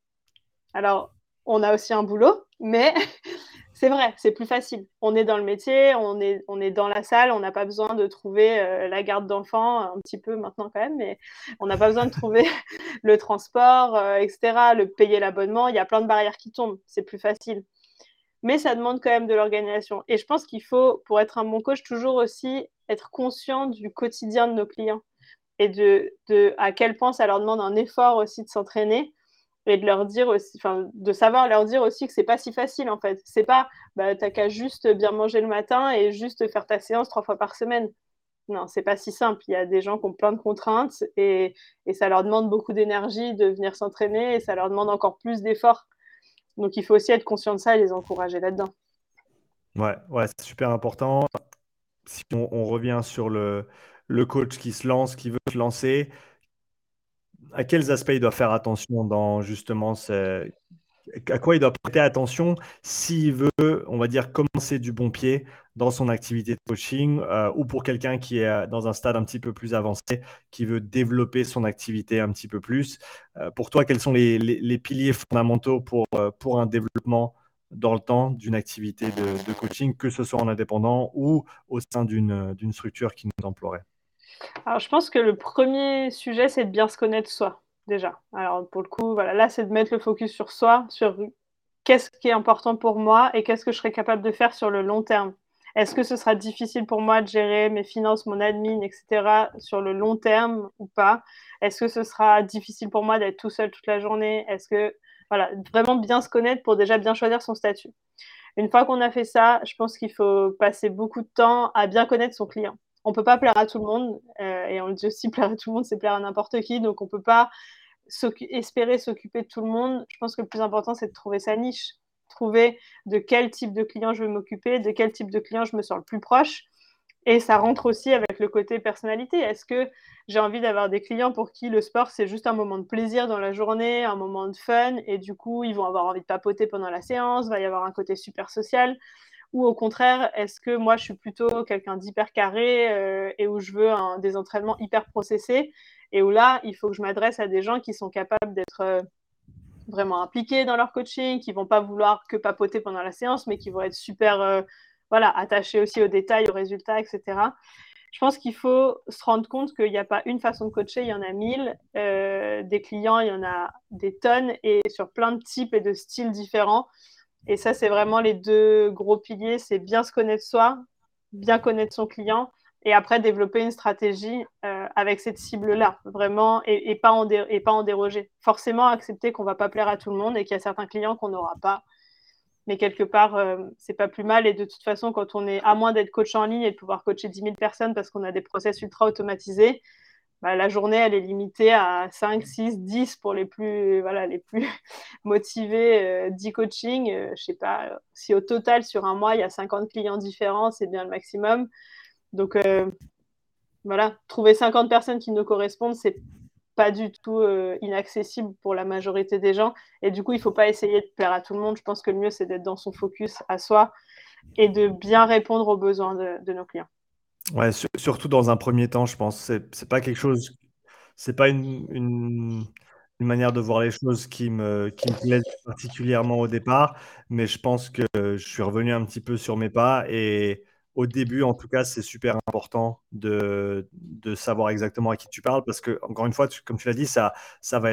Alors, on a aussi un boulot, mais c'est vrai, c'est plus facile. On est dans le métier, on est, dans la salle, on n'a pas besoin de trouver euh, la garde d'enfants, un petit peu maintenant quand même, mais on n'a pas besoin de trouver le transport, euh, etc., le payer l'abonnement. Il y a plein de barrières qui tombent, c'est plus facile. Mais ça demande quand même de l'organisation. Et je pense qu'il faut, pour être un bon coach, toujours aussi être conscient du quotidien de nos clients et de, de à quel point ça leur demande un effort aussi de s'entraîner et de leur dire enfin, de savoir leur dire aussi que c'est pas si facile en fait. C'est pas, bah, t'as qu'à juste bien manger le matin et juste faire ta séance trois fois par semaine. Non, c'est pas si simple. Il y a des gens qui ont plein de contraintes et, et ça leur demande beaucoup d'énergie de venir s'entraîner et ça leur demande encore plus d'efforts. Donc il faut aussi être conscient de ça et les encourager là-dedans. Ouais, ouais, c'est super important. Si on, on revient sur le, le coach qui se lance, qui veut se lancer, à quels aspects il doit faire attention dans justement à quoi il doit prêter attention s'il veut, on va dire, commencer du bon pied dans son activité de coaching euh, ou pour quelqu'un qui est dans un stade un petit peu plus avancé, qui veut développer son activité un petit peu plus. Euh, pour toi, quels sont les, piliers fondamentaux pour, euh, pour un développement dans le temps d'une activité de, de, coaching, que ce soit en indépendant ou au sein d'une structure qui nous emploierait? Alors, je pense que le premier sujet, c'est de bien se connaître soi, déjà. Alors, pour le coup, voilà, là, c'est de mettre le focus sur soi, sur qu'est-ce qui est important pour moi et qu'est-ce que je serais capable de faire sur le long terme. Est-ce que ce sera difficile pour moi de gérer mes finances, mon admin, etc. sur le long terme ou pas? Est-ce que ce sera difficile pour moi d'être tout seul toute la journée? Est-ce que, voilà, vraiment bien se connaître pour déjà bien choisir son statut? Une fois qu'on a fait ça, je pense qu'il faut passer beaucoup de temps à bien connaître son client on peut pas plaire à tout le monde. Euh, et on le dit aussi, plaire à tout le monde, c'est plaire à n'importe qui. Donc, on peut pas espérer s'occuper de tout le monde. Je pense que le plus important, c'est de trouver sa niche. Trouver de quel type de client je veux m'occuper, de quel type de client je me sens le plus proche. Et ça rentre aussi avec le côté personnalité. Est-ce que j'ai envie d'avoir des clients pour qui le sport, c'est juste un moment de plaisir dans la journée, un moment de fun, et du coup, ils vont avoir envie de papoter pendant la séance, va y avoir un côté super social? Ou au contraire, est-ce que moi, je suis plutôt quelqu'un d'hyper carré euh, et où je veux des entraînements hyper processés et où là, il faut que je m'adresse à des gens qui sont capables d'être euh, vraiment impliqués dans leur coaching, qui vont pas vouloir que papoter pendant la séance, mais qui vont être super euh, voilà, attachés aussi aux détails, aux résultats, etc. Je pense qu'il faut se rendre compte qu'il n'y a pas une façon de coacher, il y en a mille. des clients, il y en a des tonnes et sur plein de types et de styles différents. Et ça, c'est vraiment les deux gros piliers, c'est bien se connaître soi, bien connaître son client, et après développer une stratégie euh, avec cette cible-là, vraiment, et, pas en et pas en déroger. Forcément, accepter qu'on va pas plaire à tout le monde et qu'il y a certains clients qu'on n'aura pas. Mais quelque part, euh, c'est pas plus mal. Et de toute façon, quand on est, à moins d'être coach en ligne et de pouvoir coacher 10 000 personnes parce qu'on a des process ultra automatisés, bah, la journée, elle est limitée à 5, 6, 10 pour les plus, voilà, les plus motivés, 10 euh, coachings. Euh, je sais pas, si au total, sur un mois, il y a 50 clients différents, c'est bien le maximum. Donc, euh, voilà, trouver 50 personnes qui nous correspondent, c'est pas du tout inaccessible pour la majorité des gens. Et du coup, il ne faut pas essayer de plaire à tout le monde. Je pense que le mieux, c'est d'être dans son focus à soi et de bien répondre aux besoins de nos clients. Ouais, surtout dans un premier temps, je pense. C'est c'est pas quelque chose c'est pas une une manière de voir les choses qui me qui me plaise particulièrement au départ, mais je pense que je suis revenu un petit peu sur mes pas et au début, en tout cas, c'est super important de de savoir exactement à qui tu parles parce que encore une fois, comme tu l'as dit, ça ça va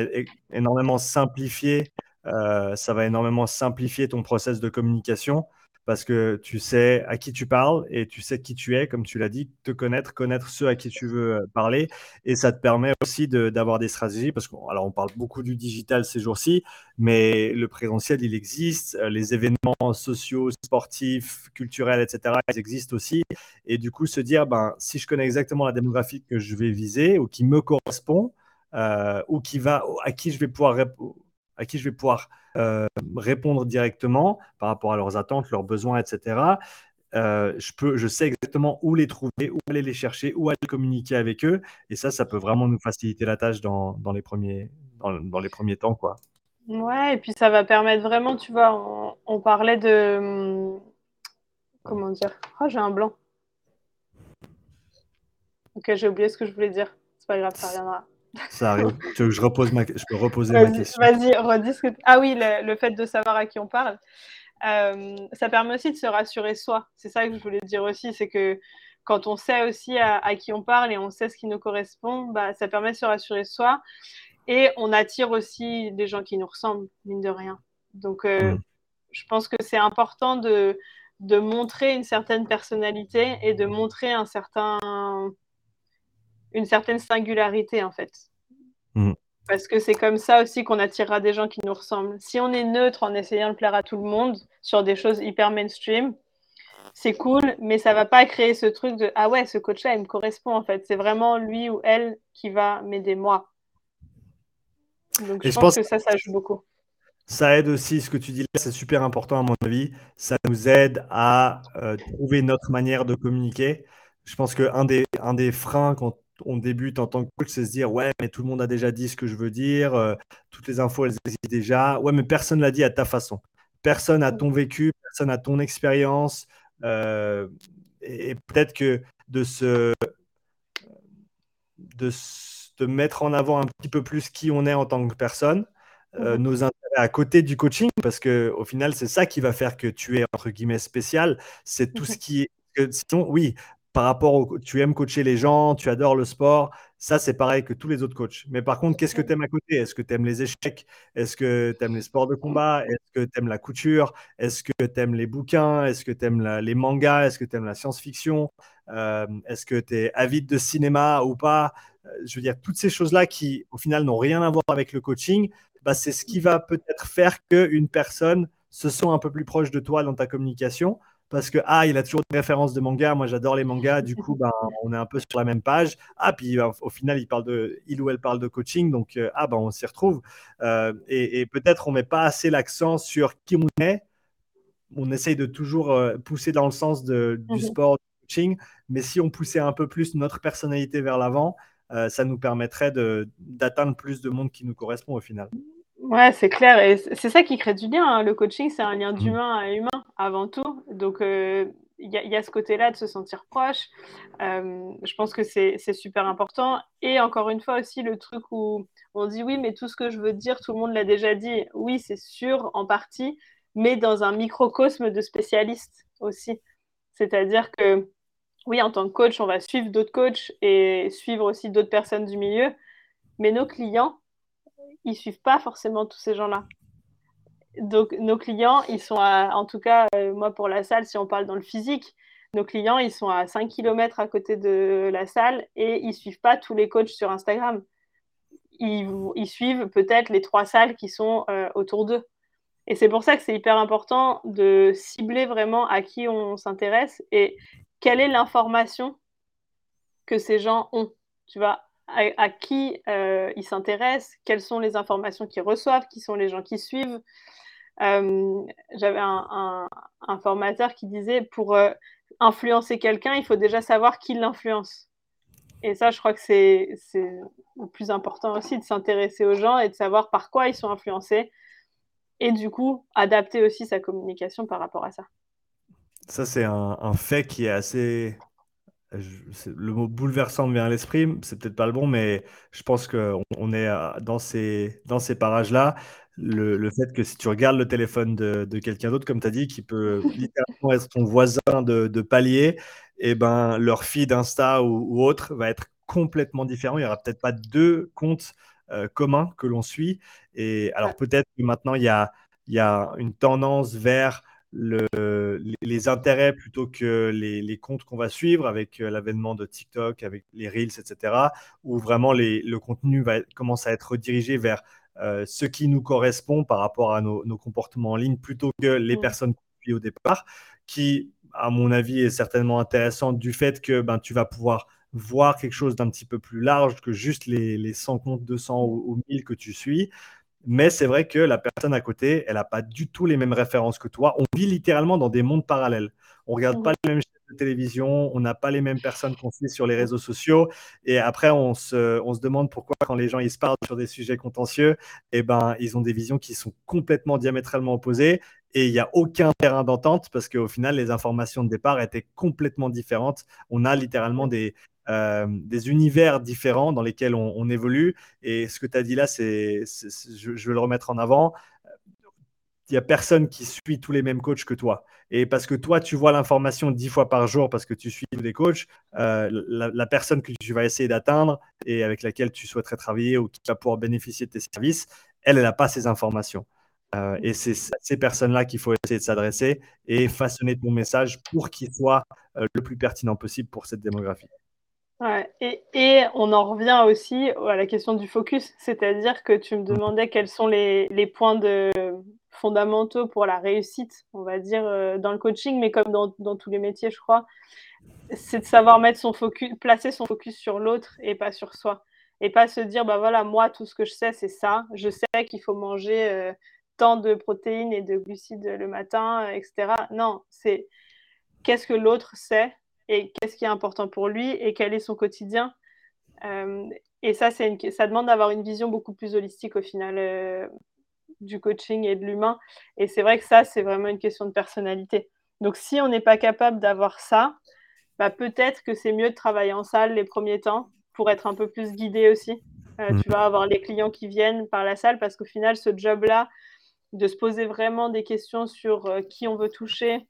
énormément simplifier, euh, ça va énormément simplifier ton process de communication parce que tu sais à qui tu parles et tu sais qui tu es, comme tu l'as dit, te connaître, connaître ceux à qui tu veux euh, parler. Et ça te permet aussi d'avoir des stratégies, parce qu'on on parle beaucoup du digital ces jours-ci, mais le présentiel, il existe. Euh, les événements sociaux, sportifs, culturels, etc., ils existent aussi. Et du coup, se dire, ben, si je connais exactement la démographie que je vais viser ou qui me correspond, euh, ou qui va, à qui je vais pouvoir répondre à qui je vais pouvoir euh, répondre directement par rapport à leurs attentes, leurs besoins, etc. Euh, je, peux, je sais exactement où les trouver, où aller les chercher, où aller communiquer avec eux. Et ça, ça peut vraiment nous faciliter la tâche dans, dans les, premiers, dans, les premiers temps. Quoi. Ouais, et puis ça va permettre vraiment, tu vois, on, parlait de. Comment dire? Oh, j'ai un blanc. Ok, j'ai oublié ce que je voulais dire. C'est pas grave, ça reviendra. Ça arrive. Tu veux que je, repose ma... je peux reposer ma question? Vas-y, redis ce que... Ah oui, le, fait de savoir à qui on parle. ça permet aussi de se rassurer soi. C'est ça que je voulais dire aussi, c'est que quand on sait aussi à, qui on parle et on sait ce qui nous correspond, bah, ça permet de se rassurer soi. Et on attire aussi des gens qui nous ressemblent, mine de rien. Donc, mm. je pense que c'est important de, de montrer une certaine personnalité et de montrer un certain, une certaine singularité, en fait. Mm. Parce que c'est comme ça aussi qu'on attirera des gens qui nous ressemblent. Si on est neutre en essayant de plaire à tout le monde sur des choses hyper mainstream, c'est cool, mais ça va pas créer ce truc de ah ouais, ce coach-là, il me correspond en fait. C'est vraiment lui ou elle qui va m'aider moi. Donc je, pense, que ça, ça joue beaucoup. Ça aide aussi, ce que tu dis là, c'est super important à mon avis. Ça nous aide à euh, trouver notre manière de communiquer. Je pense qu'un des, un des freins quand on débute en tant que coach, c'est se dire ouais, mais tout le monde a déjà dit ce que je veux dire, euh, toutes les infos elles existent déjà. Ouais, mais personne l'a dit à ta façon. Personne a ton vécu, personne a ton expérience. Euh, et, peut-être que de se, de se mettre en avant un petit peu plus qui on est en tant que personne, euh, mhm. nos intérêts à côté du coaching, parce que au final, c'est ça qui va faire que tu es entre guillemets spécial. C'est tout ce mhm. qui est. Sinon, oui, par rapport au, tu aimes coacher les gens, tu adores le sport, ça c'est pareil que tous les autres coachs. Mais par contre, qu'est-ce que tu aimes à côté? Est-ce que tu aimes les échecs? Est-ce que tu aimes les sports de combat? Est-ce que tu aimes la couture? Est-ce que tu aimes les bouquins? Est-ce que tu aimes les mangas? Est-ce que tu aimes la science-fiction? Euh, Est-ce que tu es avide de cinéma ou pas? Euh, Je veux dire, toutes ces choses-là qui au final n'ont rien à voir avec le coaching, bah, c'est ce qui va peut-être faire qu'une personne se sent un peu plus proche de toi dans ta communication parce que ah il a toujours des références de manga moi j'adore les mangas. Du coup ben, on est un peu sur la même page. Ah puis ben, au final il parle de il ou elle parle de coaching. Donc euh, ah ben on s'y retrouve. Euh, et, peut-être on met pas assez l'accent sur qui on est. On essaye de toujours euh, pousser dans le sens de, du mhm. sport du coaching. Mais si on poussait un peu plus notre personnalité vers l'avant ça nous permettrait d'atteindre plus de monde qui nous correspond au final. Ouais, c'est clair. Et c'est ça qui crée du lien. Hein. Le coaching, c'est un lien mmh. d'humain à humain avant tout. Donc, euh, il y, a ce côté-là de se sentir proche. Euh, je pense que c'est super important. Et encore une fois aussi, le truc où on dit oui, mais tout ce que je veux dire, tout le monde l'a déjà dit. Oui, c'est sûr, en partie, mais dans un microcosme de spécialistes aussi. C'est-à-dire que oui, en tant que coach, on va suivre d'autres coachs et suivre aussi d'autres personnes du milieu. Mais nos clients, ils suivent pas forcément tous ces gens-là. Donc, nos clients, ils sont à, en tout cas, euh, moi pour la salle, si on parle dans le physique, nos clients, ils sont à 5 km à côté de la salle et ils suivent pas tous les coachs sur Instagram. Ils, suivent peut-être les trois salles qui sont euh, autour d'eux. Et c'est pour ça que c'est hyper important de cibler vraiment à qui on s'intéresse et quelle est l'information que ces gens ont. Tu vois, à, qui euh, ils s'intéressent, quelles sont les informations qu'ils reçoivent, qui sont les gens qui suivent. Euh, j'avais un, formateur qui disait pour euh, influencer quelqu'un, il faut déjà savoir qui l'influence. Et ça, je crois que c'est le plus important aussi de s'intéresser aux gens et de savoir par quoi ils sont influencés. Et du coup, adapter aussi sa communication par rapport à ça. Ça, c'est un, fait qui est assez le mot bouleversant me vient à l'esprit, c'est peut-être pas le bon, mais je pense qu'on on est dans ces, dans ces parages-là. Le, le, fait que si tu regardes le téléphone de, de quelqu'un d'autre, comme tu as dit, qui peut littéralement être ton voisin de, de palier, et eh ben leur feed Insta ou, autre va être complètement différent. Il n'y aura peut-être pas deux comptes euh, communs que l'on suit. Et alors peut-être que maintenant il y a, il y a une tendance vers le, les intérêts plutôt que les, comptes qu'on va suivre avec euh, l'avènement de TikTok, avec les Reels, etc., où vraiment le contenu va, commence à être redirigé vers euh, ce qui nous correspond par rapport à nos, comportements en ligne plutôt que les mmh. personnes qu'on suit au départ, qui, à mon avis, est certainement intéressant du fait que ben, tu vas pouvoir voir quelque chose d'un petit peu plus large que juste les, les 100 comptes, 200 ou, ou 1000 que tu suis. Mais c'est vrai que la personne à côté, elle n'a pas du tout les mêmes références que toi. On vit littéralement dans des mondes parallèles. On ne regarde pas les mêmes chaînes de télévision, on n'a pas les mêmes personnes qu'on suit sur les réseaux sociaux. Et après, on se, on se demande pourquoi, quand les gens ils se parlent sur des sujets contentieux, eh ben, ils ont des visions qui sont complètement diamétralement opposées. Et il n'y a aucun terrain d'entente parce qu'au final, les informations de départ étaient complètement différentes. On a littéralement des, euh, des univers différents dans lesquels on, évolue. Et ce que tu as dit là, c'est, je, veux le remettre en avant. il n'y a personne qui suit tous les mêmes coachs que toi. Et parce que toi, tu vois l'information dix fois par jour parce que tu suis les coachs, euh, la, personne que tu vas essayer d'atteindre et avec laquelle tu souhaiterais travailler ou qui va pouvoir bénéficier de tes services, elle, n'a pas ces informations. Euh, et c'est ces personnes-là qu'il faut essayer de s'adresser et façonner ton message pour qu'il soit le plus pertinent possible pour cette démographie. Ouais, et, et, on en revient aussi à la question du focus, c'est-à-dire que tu me demandais quels sont les, les points de, fondamentaux pour la réussite, on va dire, euh, dans le coaching, mais comme dans, dans tous les métiers, je crois, c'est de savoir mettre son focus, placer son focus sur l'autre et pas sur soi. Et pas se dire, bah voilà, moi, tout ce que je sais, c'est ça. Je sais qu'il faut manger tant de protéines et de glucides le matin, euh, etc. Non, c'est qu'est-ce que l'autre sait et qu'est-ce qui est important pour lui et quel est son quotidien. Euh, et ça, une, ça demande d'avoir une vision beaucoup plus holistique au final euh, du coaching et de l'humain. Et c'est vrai que ça, c'est vraiment une question de personnalité. Donc si on n'est pas capable d'avoir ça, bah, peut-être que c'est mieux de travailler en salle les premiers temps pour être un peu plus guidé aussi. Mm. Tu vas avoir les clients qui viennent par la salle parce qu'au final, ce job-là, de se poser vraiment des questions sur euh, qui on veut toucher,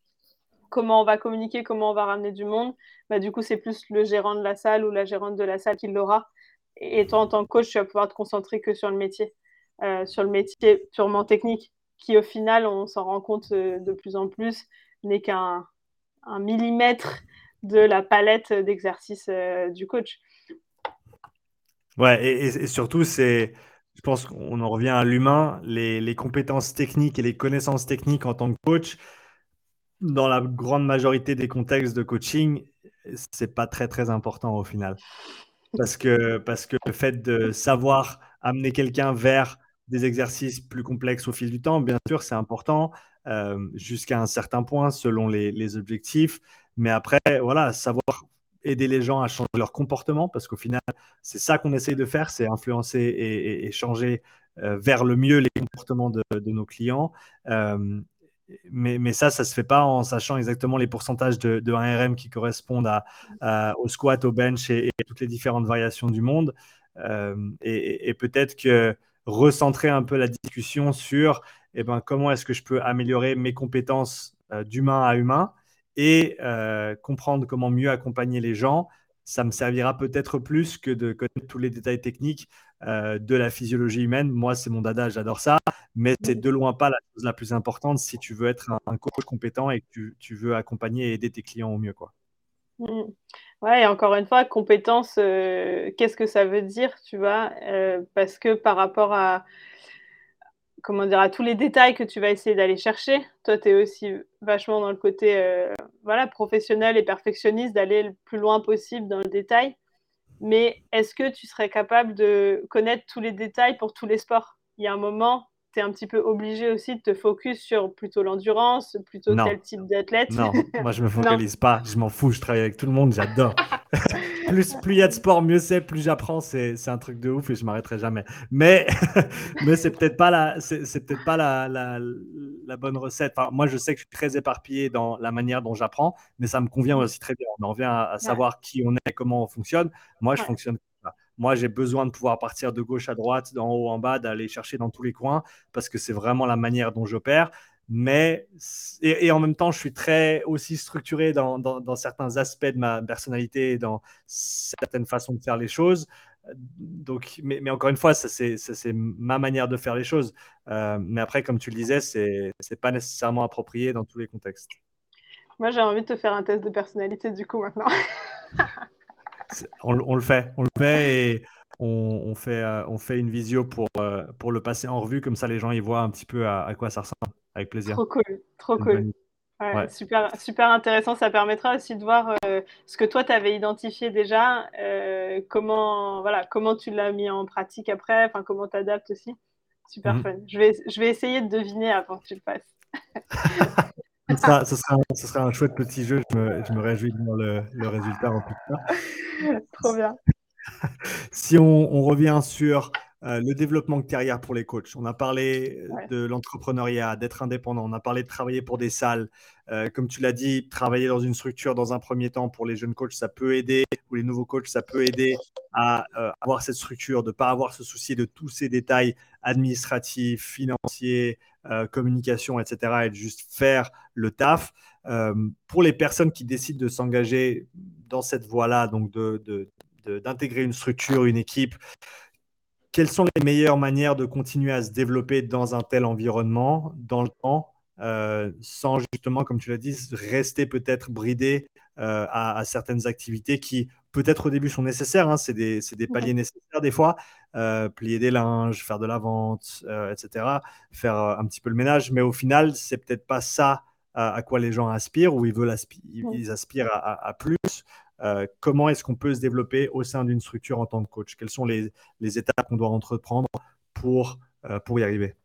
comment on va communiquer, comment on va ramener du monde, bah, du coup, c'est plus le gérant de la salle ou la gérante de la salle qui l'aura. Et toi, en tant que coach, tu vas pouvoir te concentrer que sur le métier, euh, sur le métier purement technique, qui au final, on s'en rend compte euh, de plus en plus, n'est qu'un millimètre de la palette d'exercices du coach. Ouais, et surtout, c'est je pense qu'on en revient à l'humain, les, compétences techniques et les connaissances techniques en tant que coach, dans la grande majorité des contextes de coaching, c'est pas très très important au final. Parce que, parce que le fait de savoir amener quelqu'un vers des exercices plus complexes au fil du temps, bien sûr, c'est important euh, jusqu'à un certain point selon les, objectifs. Mais après, voilà, savoir aider les gens à changer leur comportement, parce qu'au final, c'est ça qu'on essaye de faire, c'est influencer et, changer euh, vers le mieux les comportements de, nos clients. Euh, mais, ça, ça ne se fait pas en sachant exactement les pourcentages de, 1RM qui correspondent au squat, au bench et, toutes les différentes variations du monde. Euh, et, peut-être que recentrer un peu la discussion sur eh ben, comment est-ce que je peux améliorer mes compétences d'humain à humain et euh, comprendre comment mieux accompagner les gens, ça me servira peut-être plus que de connaître tous les détails techniques euh, de la physiologie humaine. Moi, c'est mon dada, j'adore ça, mais c'est de loin pas la chose la plus importante si tu veux être un, coach compétent et que tu, veux accompagner et aider tes clients au mieux. Quoi. Mmh. Ouais, et encore une fois, compétence, euh, qu'est-ce que ça veut dire, tu vois Parce que par rapport à comment dire, à tous les détails que tu vas essayer d'aller chercher. Toi, tu es aussi vachement dans le côté euh, voilà, professionnel et perfectionniste, d'aller le plus loin possible dans le détail. Mais est-ce que tu serais capable de connaître tous les détails pour tous les sports? Il y a un moment, tu es un petit peu obligé aussi de te focus sur plutôt l'endurance, plutôt quel type d'athlète? Non, moi je me focalise pas, je m'en fous, je travaille avec tout le monde, j'adore. plus il y a de sport, mieux c'est, plus j'apprends, c'est un truc de ouf et je m'arrêterai jamais. Mais, mais c'est peut-être pas, la, c'est peut pas la, la, la, bonne recette. Enfin, moi je sais que je suis très éparpillé dans la manière dont j'apprends, mais ça me convient aussi très bien. On en revient à, savoir qui on est, comment on fonctionne. Moi je fonctionne moi, j'ai besoin de pouvoir partir de gauche à droite, d'en haut en bas, d'aller chercher dans tous les coins, parce que c'est vraiment la manière dont j'opère. Mais, et, en même temps, je suis très aussi structuré dans, dans, certains aspects de ma personnalité, dans certaines façons de faire les choses. Donc, mais, mais encore une fois, ça c'est ma manière de faire les choses. Euh, mais après, comme tu le disais, c'est n'est pas nécessairement approprié dans tous les contextes. Moi, j'ai envie de te faire un test de personnalité du coup maintenant. on, le fait, on le fait et on, fait, euh, on fait une visio pour, euh, pour le passer en revue, comme ça les gens ils voient un petit peu à, quoi ça ressemble, avec plaisir. Trop cool, trop cool. Super, super intéressant, ça permettra aussi de voir euh, ce que toi tu avais identifié déjà, comment, voilà, comment tu l'as mis en pratique après, enfin comment tu adaptes aussi. Super mhm. fun. Je vais, je vais essayer de deviner avant que tu le fasses. ce, sera, un chouette petit jeu. Je me, je me réjouis de voir le, le, résultat en tout cas. Trop bien. si on, on, revient sur euh, le développement de carrière pour les coachs, on a parlé de l'entrepreneuriat, d'être indépendant, on a parlé de travailler pour des salles. Euh, comme tu l'as dit, travailler dans une structure dans un premier temps pour les jeunes coachs, ça peut aider, ou les nouveaux coachs, ça peut aider à euh, avoir cette structure, de ne pas avoir ce souci de tous ces détails administratifs, financiers, communication, etc., et de juste faire le taf. pour les personnes qui décident de s'engager dans cette voie-là, donc d'intégrer une structure, une équipe, quelles sont les meilleures manières de continuer à se développer dans un tel environnement, dans le temps, euh, sans justement, comme tu l'as dit, rester peut-être bridé euh, à, certaines activités qui peut-être au début sont nécessaires, hein, c'est des, des, paliers nécessaires des fois, euh, plier des linges, faire de la vente, etc., faire un petit peu le ménage, mais au final, c'est peut-être pas ça à, quoi les gens aspirent ou ils, veulent ils aspirent à, plus. Comment est-ce qu'on peut se développer au sein d'une structure en tant que coach? Quelles sont les, les étapes qu'on doit entreprendre pour, pour y arriver?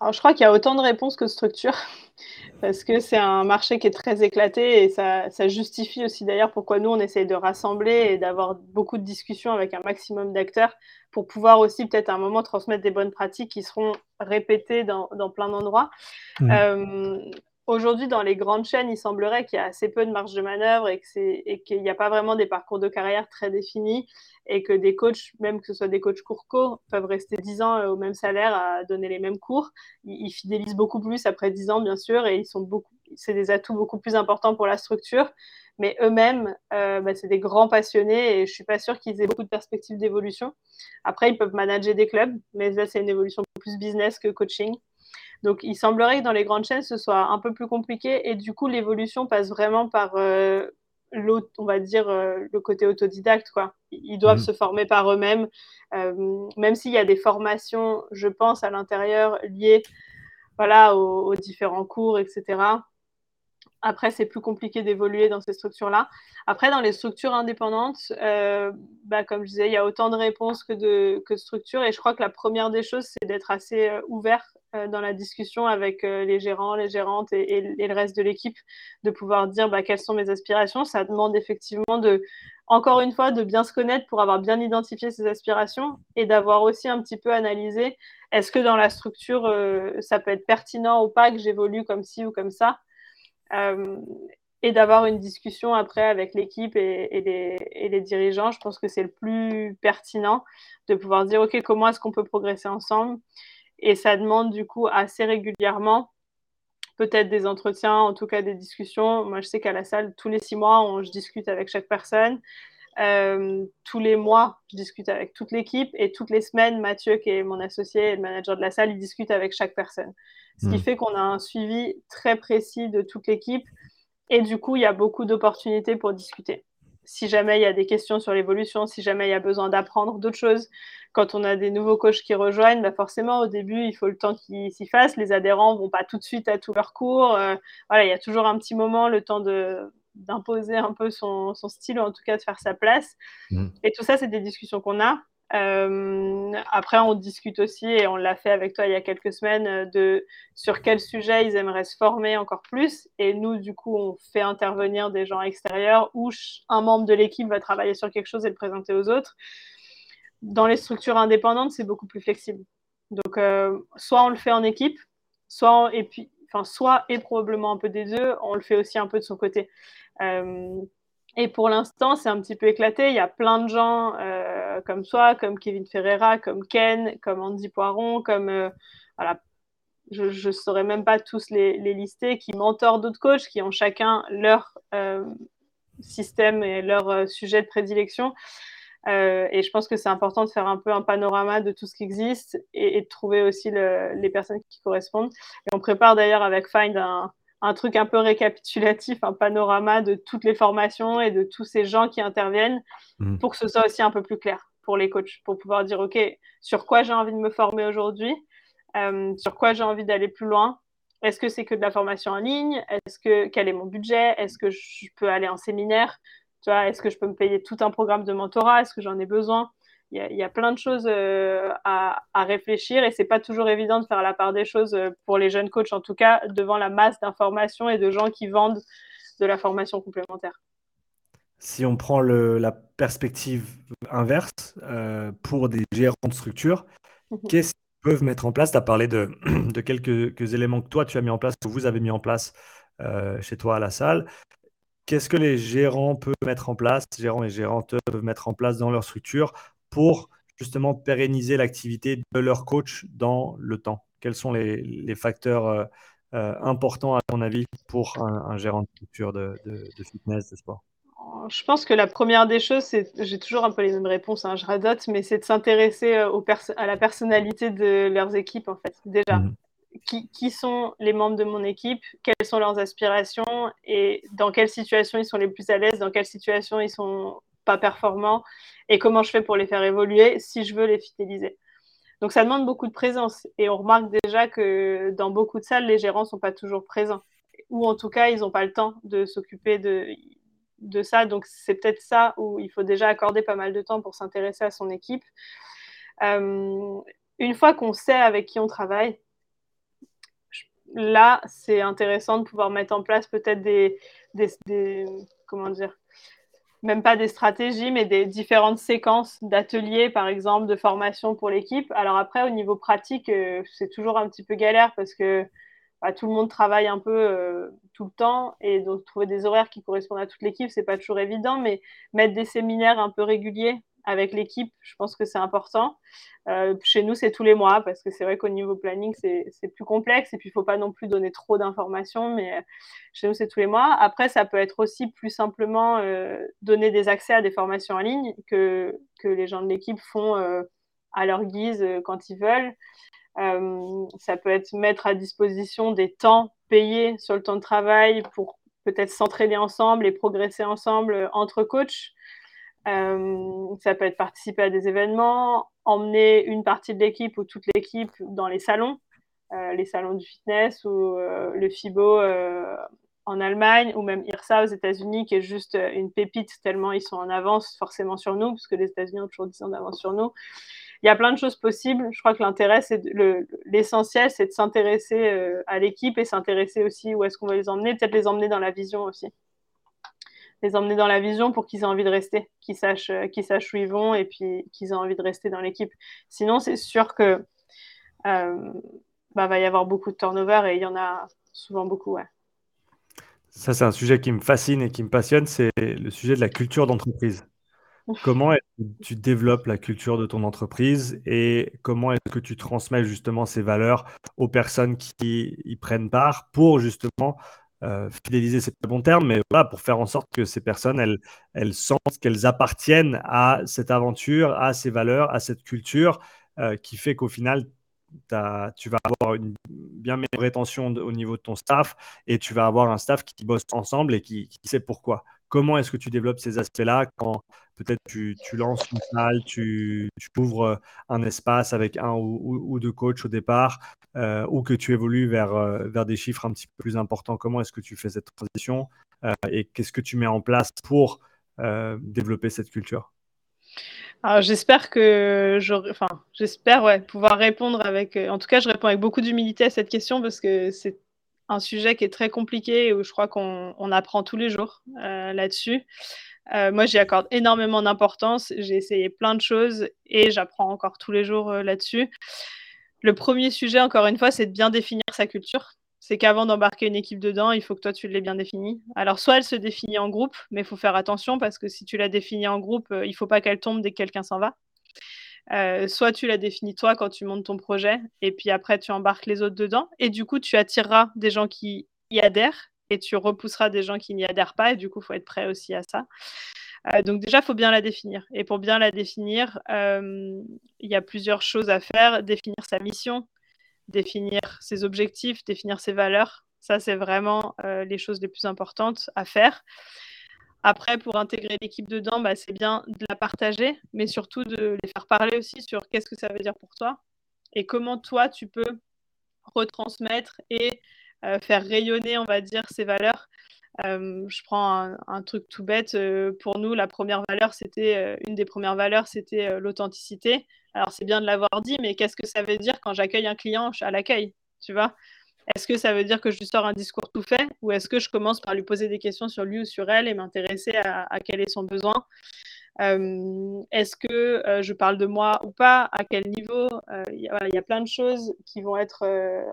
Alors, je crois qu'il y a autant de réponses que de structures, parce que c'est un marché qui est très éclaté et ça, justifie aussi d'ailleurs pourquoi nous, on essaye de rassembler et d'avoir beaucoup de discussions avec un maximum d'acteurs pour pouvoir aussi peut-être à un moment transmettre des bonnes pratiques qui seront répétées dans, plein d'endroits. Mmh. Euh, Aujourd'hui, dans les grandes chaînes, il semblerait qu'il y a assez peu de marge de manœuvre et qu'il n'y a pas vraiment des parcours de carrière très définis et que des coachs, même que ce soit des coachs court peuvent rester 10 ans euh, au même salaire à donner les mêmes cours. Ils, fidélisent beaucoup plus après 10 ans, bien sûr, et ils sont beaucoup, c'est des atouts beaucoup plus importants pour la structure. Mais eux-mêmes, euh, bah, c'est des grands passionnés et je suis pas sûre qu'ils aient beaucoup de perspectives d'évolution. Après, ils peuvent manager des clubs, mais là, c'est une évolution plus business que coaching. Donc, il semblerait que dans les grandes chaînes, ce soit un peu plus compliqué et du coup, l'évolution passe vraiment par euh, l'autre, on va dire, euh, le côté autodidacte. Quoi. Ils doivent mmh. se former par eux-mêmes, euh, même s'il y a des formations, je pense, à l'intérieur liées voilà, aux, différents cours, etc. Après, c'est plus compliqué d'évoluer dans ces structures-là. Après, dans les structures indépendantes, bah, comme je disais, il y a autant de réponses que de, que de structures. Et je crois que la première des choses, c'est d'être assez ouvert euh, dans la discussion avec euh, les gérants, les gérantes et, le reste de l'équipe, de pouvoir dire bah, quelles sont mes aspirations. Ça demande effectivement de, encore une fois, de bien se connaître pour avoir bien identifié ses aspirations et d'avoir aussi un petit peu analysé est-ce que dans la structure, euh, ça peut être pertinent ou pas que j'évolue comme ci ou comme ça. et d'avoir une discussion après avec l'équipe et, les, dirigeants, je pense que c'est le plus pertinent de pouvoir dire, OK, comment est-ce qu'on peut progresser ensemble? Et ça demande du coup assez régulièrement peut-être des entretiens, en tout cas des discussions. Moi, je sais qu'à la salle, tous les six mois, on, je discute avec chaque personne. Euh, tous les mois, je discute avec toute l'équipe et toutes les semaines, Mathieu, qui est mon associé et le manager de la salle, il discute avec chaque personne. Ce qui hmm. fait qu'on a un suivi très précis de toute l'équipe et du coup, il y a beaucoup d'opportunités pour discuter si jamais il y a des questions sur l'évolution, si jamais il y a besoin d'apprendre d'autres choses. Quand on a des nouveaux coachs qui rejoignent, bah forcément, au début, il faut le temps qu'ils s'y fassent. Les adhérents vont pas tout de suite à tous leurs cours. Euh, voilà, il y a toujours un petit moment, le temps de d'imposer un peu son, son, style, ou en tout cas de faire sa place. Mmh. Et tout ça, c'est des discussions qu'on a. Euh, après, on discute aussi, et on l'a fait avec toi il y a quelques semaines, euh, de sur quel sujet ils aimeraient se former encore plus. Et nous, du coup, on fait intervenir des gens extérieurs où un membre de l'équipe va travailler sur quelque chose et le présenter aux autres. Dans les structures indépendantes, c'est beaucoup plus flexible. Donc, euh, soit on le fait en équipe, soit et puis, enfin, soit et probablement un peu des deux, on le fait aussi un peu de son côté. Et pour l'instant, c'est un petit peu éclaté. Il y a plein de gens comme toi, comme Kevin Ferreira, comme Ken, comme Andy Poiron, comme euh, voilà, je ne saurais même pas tous les, lister, qui mentorent d'autres coachs, qui ont chacun leur euh, système et leur sujet de prédilection. et je pense que c'est important de faire un peu un panorama de tout ce qui existe et, de trouver aussi les personnes qui correspondent. Et on prépare d'ailleurs avec Find un, un truc un peu récapitulatif, un panorama de toutes les formations et de tous ces gens qui interviennent mmh. pour que ce soit aussi un peu plus clair pour les coachs, pour pouvoir dire, OK, sur quoi j'ai envie de me former aujourd'hui, euh, sur quoi j'ai envie d'aller plus loin? Est-ce que c'est que de la formation en ligne? Est-ce que quel est mon budget? Est-ce que je peux aller en séminaire? Est-ce que je peux me payer tout un programme de mentorat? Est-ce que j'en ai besoin? Il y, a plein de choses euh, à, réfléchir et c'est pas toujours évident de faire la part des choses euh, pour les jeunes coachs, en tout cas devant la masse d'informations et de gens qui vendent de la formation complémentaire. Si on prend la perspective inverse euh, pour des gérants de structure, mhm. qu'est-ce qu'ils peuvent mettre en place? Tu as parlé de, quelques, éléments que toi tu as mis en place, que vous avez mis en place chez toi à la salle. Qu'est-ce que les gérants peuvent mettre en place, gérants et gérantes peuvent mettre en place dans leur structure pour justement pérenniser l'activité de leur coach dans le temps? Quels sont les, facteurs importants, à ton avis, pour un, gérant de culture de, fitness, de sport? Je pense que la première des choses, c'est, j'ai toujours un peu les mêmes réponses, hein, je radote, mais c'est de s'intéresser à la personnalité de leurs équipes, en fait, déjà. Mhm qui, sont les membres de mon équipe, quelles sont leurs aspirations et dans quelles situations ils sont les plus à l'aise, dans quelles situations ils sont pas performants et comment je fais pour les faire évoluer si je veux les fidéliser. Donc ça demande beaucoup de présence et on remarque déjà que dans beaucoup de salles, les gérants sont pas toujours présents ou en tout cas, ils n'ont pas le temps de s'occuper de, de ça. Donc c'est peut-être ça où il faut déjà accorder pas mal de temps pour s'intéresser à son équipe. Euh, une fois qu'on sait avec qui on travaille, là, c'est intéressant de pouvoir mettre en place peut-être des, comment dire, même pas des stratégies, mais des différentes séquences d'ateliers, par exemple, de formation pour l'équipe. Alors après, au niveau pratique, euh, c'est toujours un petit peu galère parce que bah, tout le monde travaille un peu euh, tout le temps et donc trouver des horaires qui correspondent à toute l'équipe, c'est pas toujours évident, mais mettre des séminaires un peu réguliers avec l'équipe, je pense que c'est important. Euh, chez nous, c'est tous les mois parce que c'est vrai qu'au niveau planning, c'est plus complexe et puis il faut pas non plus donner trop d'informations, mais euh, chez nous, c'est tous les mois. Après, ça peut être aussi plus simplement donner des accès à des formations en ligne que, que les gens de l'équipe font à leur guise quand ils veulent. Ça peut être mettre à disposition des temps payés sur le temps de travail pour peut-être s'entraîner ensemble et progresser ensemble entre coachs. Euh, ça peut être participer à des événements, emmener une partie de l'équipe ou toute l'équipe dans les salons, euh, les salons du fitness ou euh, le FIBO en Allemagne ou même IRSA aux États-Unis qui est juste une pépite tellement ils sont en avance forcément sur nous parce que les États-Unis ont toujours 10 ans d'avance sur nous. Il y a plein de choses possibles. Je crois que l'intérêt, c'est l'essentiel, c'est de s'intéresser à l'équipe et s'intéresser aussi où est-ce qu'on va les emmener, peut-être les emmener dans la vision aussi les emmener dans la vision pour qu'ils aient envie de rester, qu'ils sachent, euh, où ils vont et puis qu'ils aient envie de rester dans l'équipe. Sinon, c'est sûr que euh, bah, va y avoir beaucoup de turnover et il y en a souvent beaucoup. Ça, c'est un sujet qui me fascine et qui me passionne, c'est le sujet de la culture d'entreprise. Comment tu développes la culture de ton entreprise et comment est-ce que tu transmets justement ces valeurs aux personnes qui y prennent part pour justement euh, fidéliser, c'est pas bon terme, mais voilà, pour faire en sorte que ces personnes, elles, sentent qu'elles appartiennent à cette aventure, à ces valeurs, à cette culture, euh, qui fait qu'au final, tu vas avoir une bien meilleure rétention au niveau de ton staff et tu vas avoir un staff qui bosse ensemble et qui, sait pourquoi. Comment est-ce que tu développes ces aspects-là quand peut-être tu, lances une salle, tu, ouvres un espace avec un ou, deux coachs au départ euh, ou que tu évolues vers, euh, vers des chiffres un petit peu plus importants? Comment est-ce que tu fais cette transition euh, et qu'est-ce que tu mets en place pour développer cette culture? Alors j'espère que enfin j'espère pouvoir répondre avec, en tout cas je réponds avec beaucoup d'humilité à cette question parce que c'est un sujet qui est très compliqué et où je crois qu'on apprend tous les jours euh, là-dessus. Euh, moi, j'y accorde énormément d'importance. J'ai essayé plein de choses et j'apprends encore tous les jours euh, là-dessus. Le premier sujet, encore une fois, c'est de bien définir sa culture c'est qu'avant d'embarquer une équipe dedans, il faut que toi, tu l'aies bien définie. Alors, soit elle se définit en groupe, mais il faut faire attention parce que si tu la définis en groupe, il ne faut pas qu'elle tombe dès que quelqu'un s'en va. Euh, soit tu la définis toi quand tu montes ton projet, et puis après, tu embarques les autres dedans. Et du coup, tu attireras des gens qui y adhèrent et tu repousseras des gens qui n'y adhèrent pas. Et du coup, il faut être prêt aussi à ça. Euh, donc déjà, il faut bien la définir. Et pour bien la définir, il y a plusieurs choses à faire. Définir sa mission, définir ses objectifs, définir ses valeurs. Ça, c'est vraiment euh, les choses les plus importantes à faire. Après, pour intégrer l'équipe dedans, bah, c'est bien de la partager, mais surtout de les faire parler aussi sur qu'est-ce que ça veut dire pour toi et comment toi, tu peux retransmettre et euh, faire rayonner, on va dire, ces valeurs. Euh, je prends un, truc tout bête. pour nous, la première valeur, c'était une des premières valeurs, c'était l'authenticité. Alors, c'est bien de l'avoir dit, mais qu'est-ce que ça veut dire quand j'accueille un client à l'accueil Tu vois? Est-ce que ça veut dire que je lui sors un discours tout fait ou est-ce que je commence par lui poser des questions sur lui ou sur elle et m'intéresser à, quel est son besoin? Euh, Est-ce que euh, je parle de moi ou pas? À quel niveau? Euh, Il y, a plein de choses qui vont être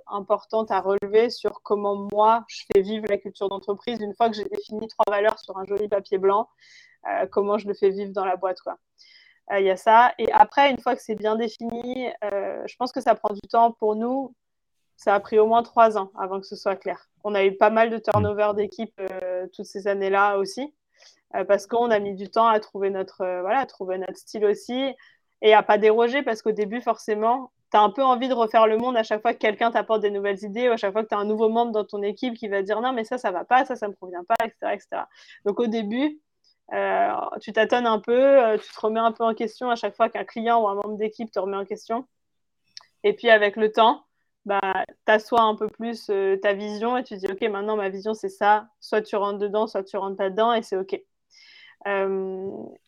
importantes à relever sur comment moi je fais vivre la culture d'entreprise une fois que j'ai défini trois valeurs sur un joli papier blanc. comment je le fais vivre dans la boîte quoi. Il y a ça. Et après, une fois que c'est bien défini, je pense que ça prend du temps pour nous ça a pris au moins trois ans avant que ce soit clair. On a eu pas mal de turnover d'équipe euh, toutes ces années-là aussi, euh, parce qu'on a mis du temps à trouver notre, euh, voilà, à trouver notre style aussi et à pas déroger, parce qu'au début, forcément, tu as un peu envie de refaire le monde à chaque fois que quelqu'un t'apporte des nouvelles idées, ou à chaque fois que tu as un nouveau membre dans ton équipe qui va dire non, mais ça, ça va pas, ça, ça me convient pas, etc. etc. Donc au début, euh, tu tâtonnes un peu, tu te remets un peu en question à chaque fois qu'un client ou un membre d'équipe te remet en question. Et puis avec le temps, bah, tu assois un peu plus euh, ta vision et tu dis, OK, maintenant ma vision c'est ça, soit tu rentres dedans, soit tu rentres pas dedans et c'est OK.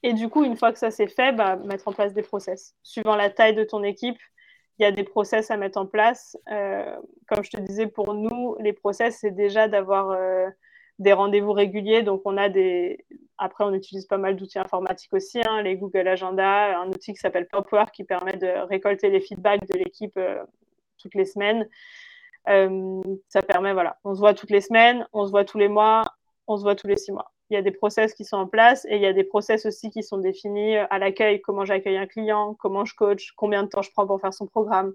et du coup, une fois que ça c'est fait, bah, mettre en place des process. Suivant la taille de ton équipe, il y a des process à mettre en place. comme je te disais, pour nous, les process, c'est déjà d'avoir des rendez-vous réguliers. Donc, on a des. Après, on utilise pas mal d'outils informatiques aussi, hein, les Google Agenda, un outil qui s'appelle Popwork qui permet de récolter les feedbacks de l'équipe euh, toutes les semaines. Euh, ça permet, voilà, on se voit toutes les semaines, on se voit tous les mois, on se voit tous les six mois. Il y a des process qui sont en place et il y a des process aussi qui sont définis euh, à l'accueil, comment j'accueille un client, comment je coach, combien de temps je prends pour faire son programme,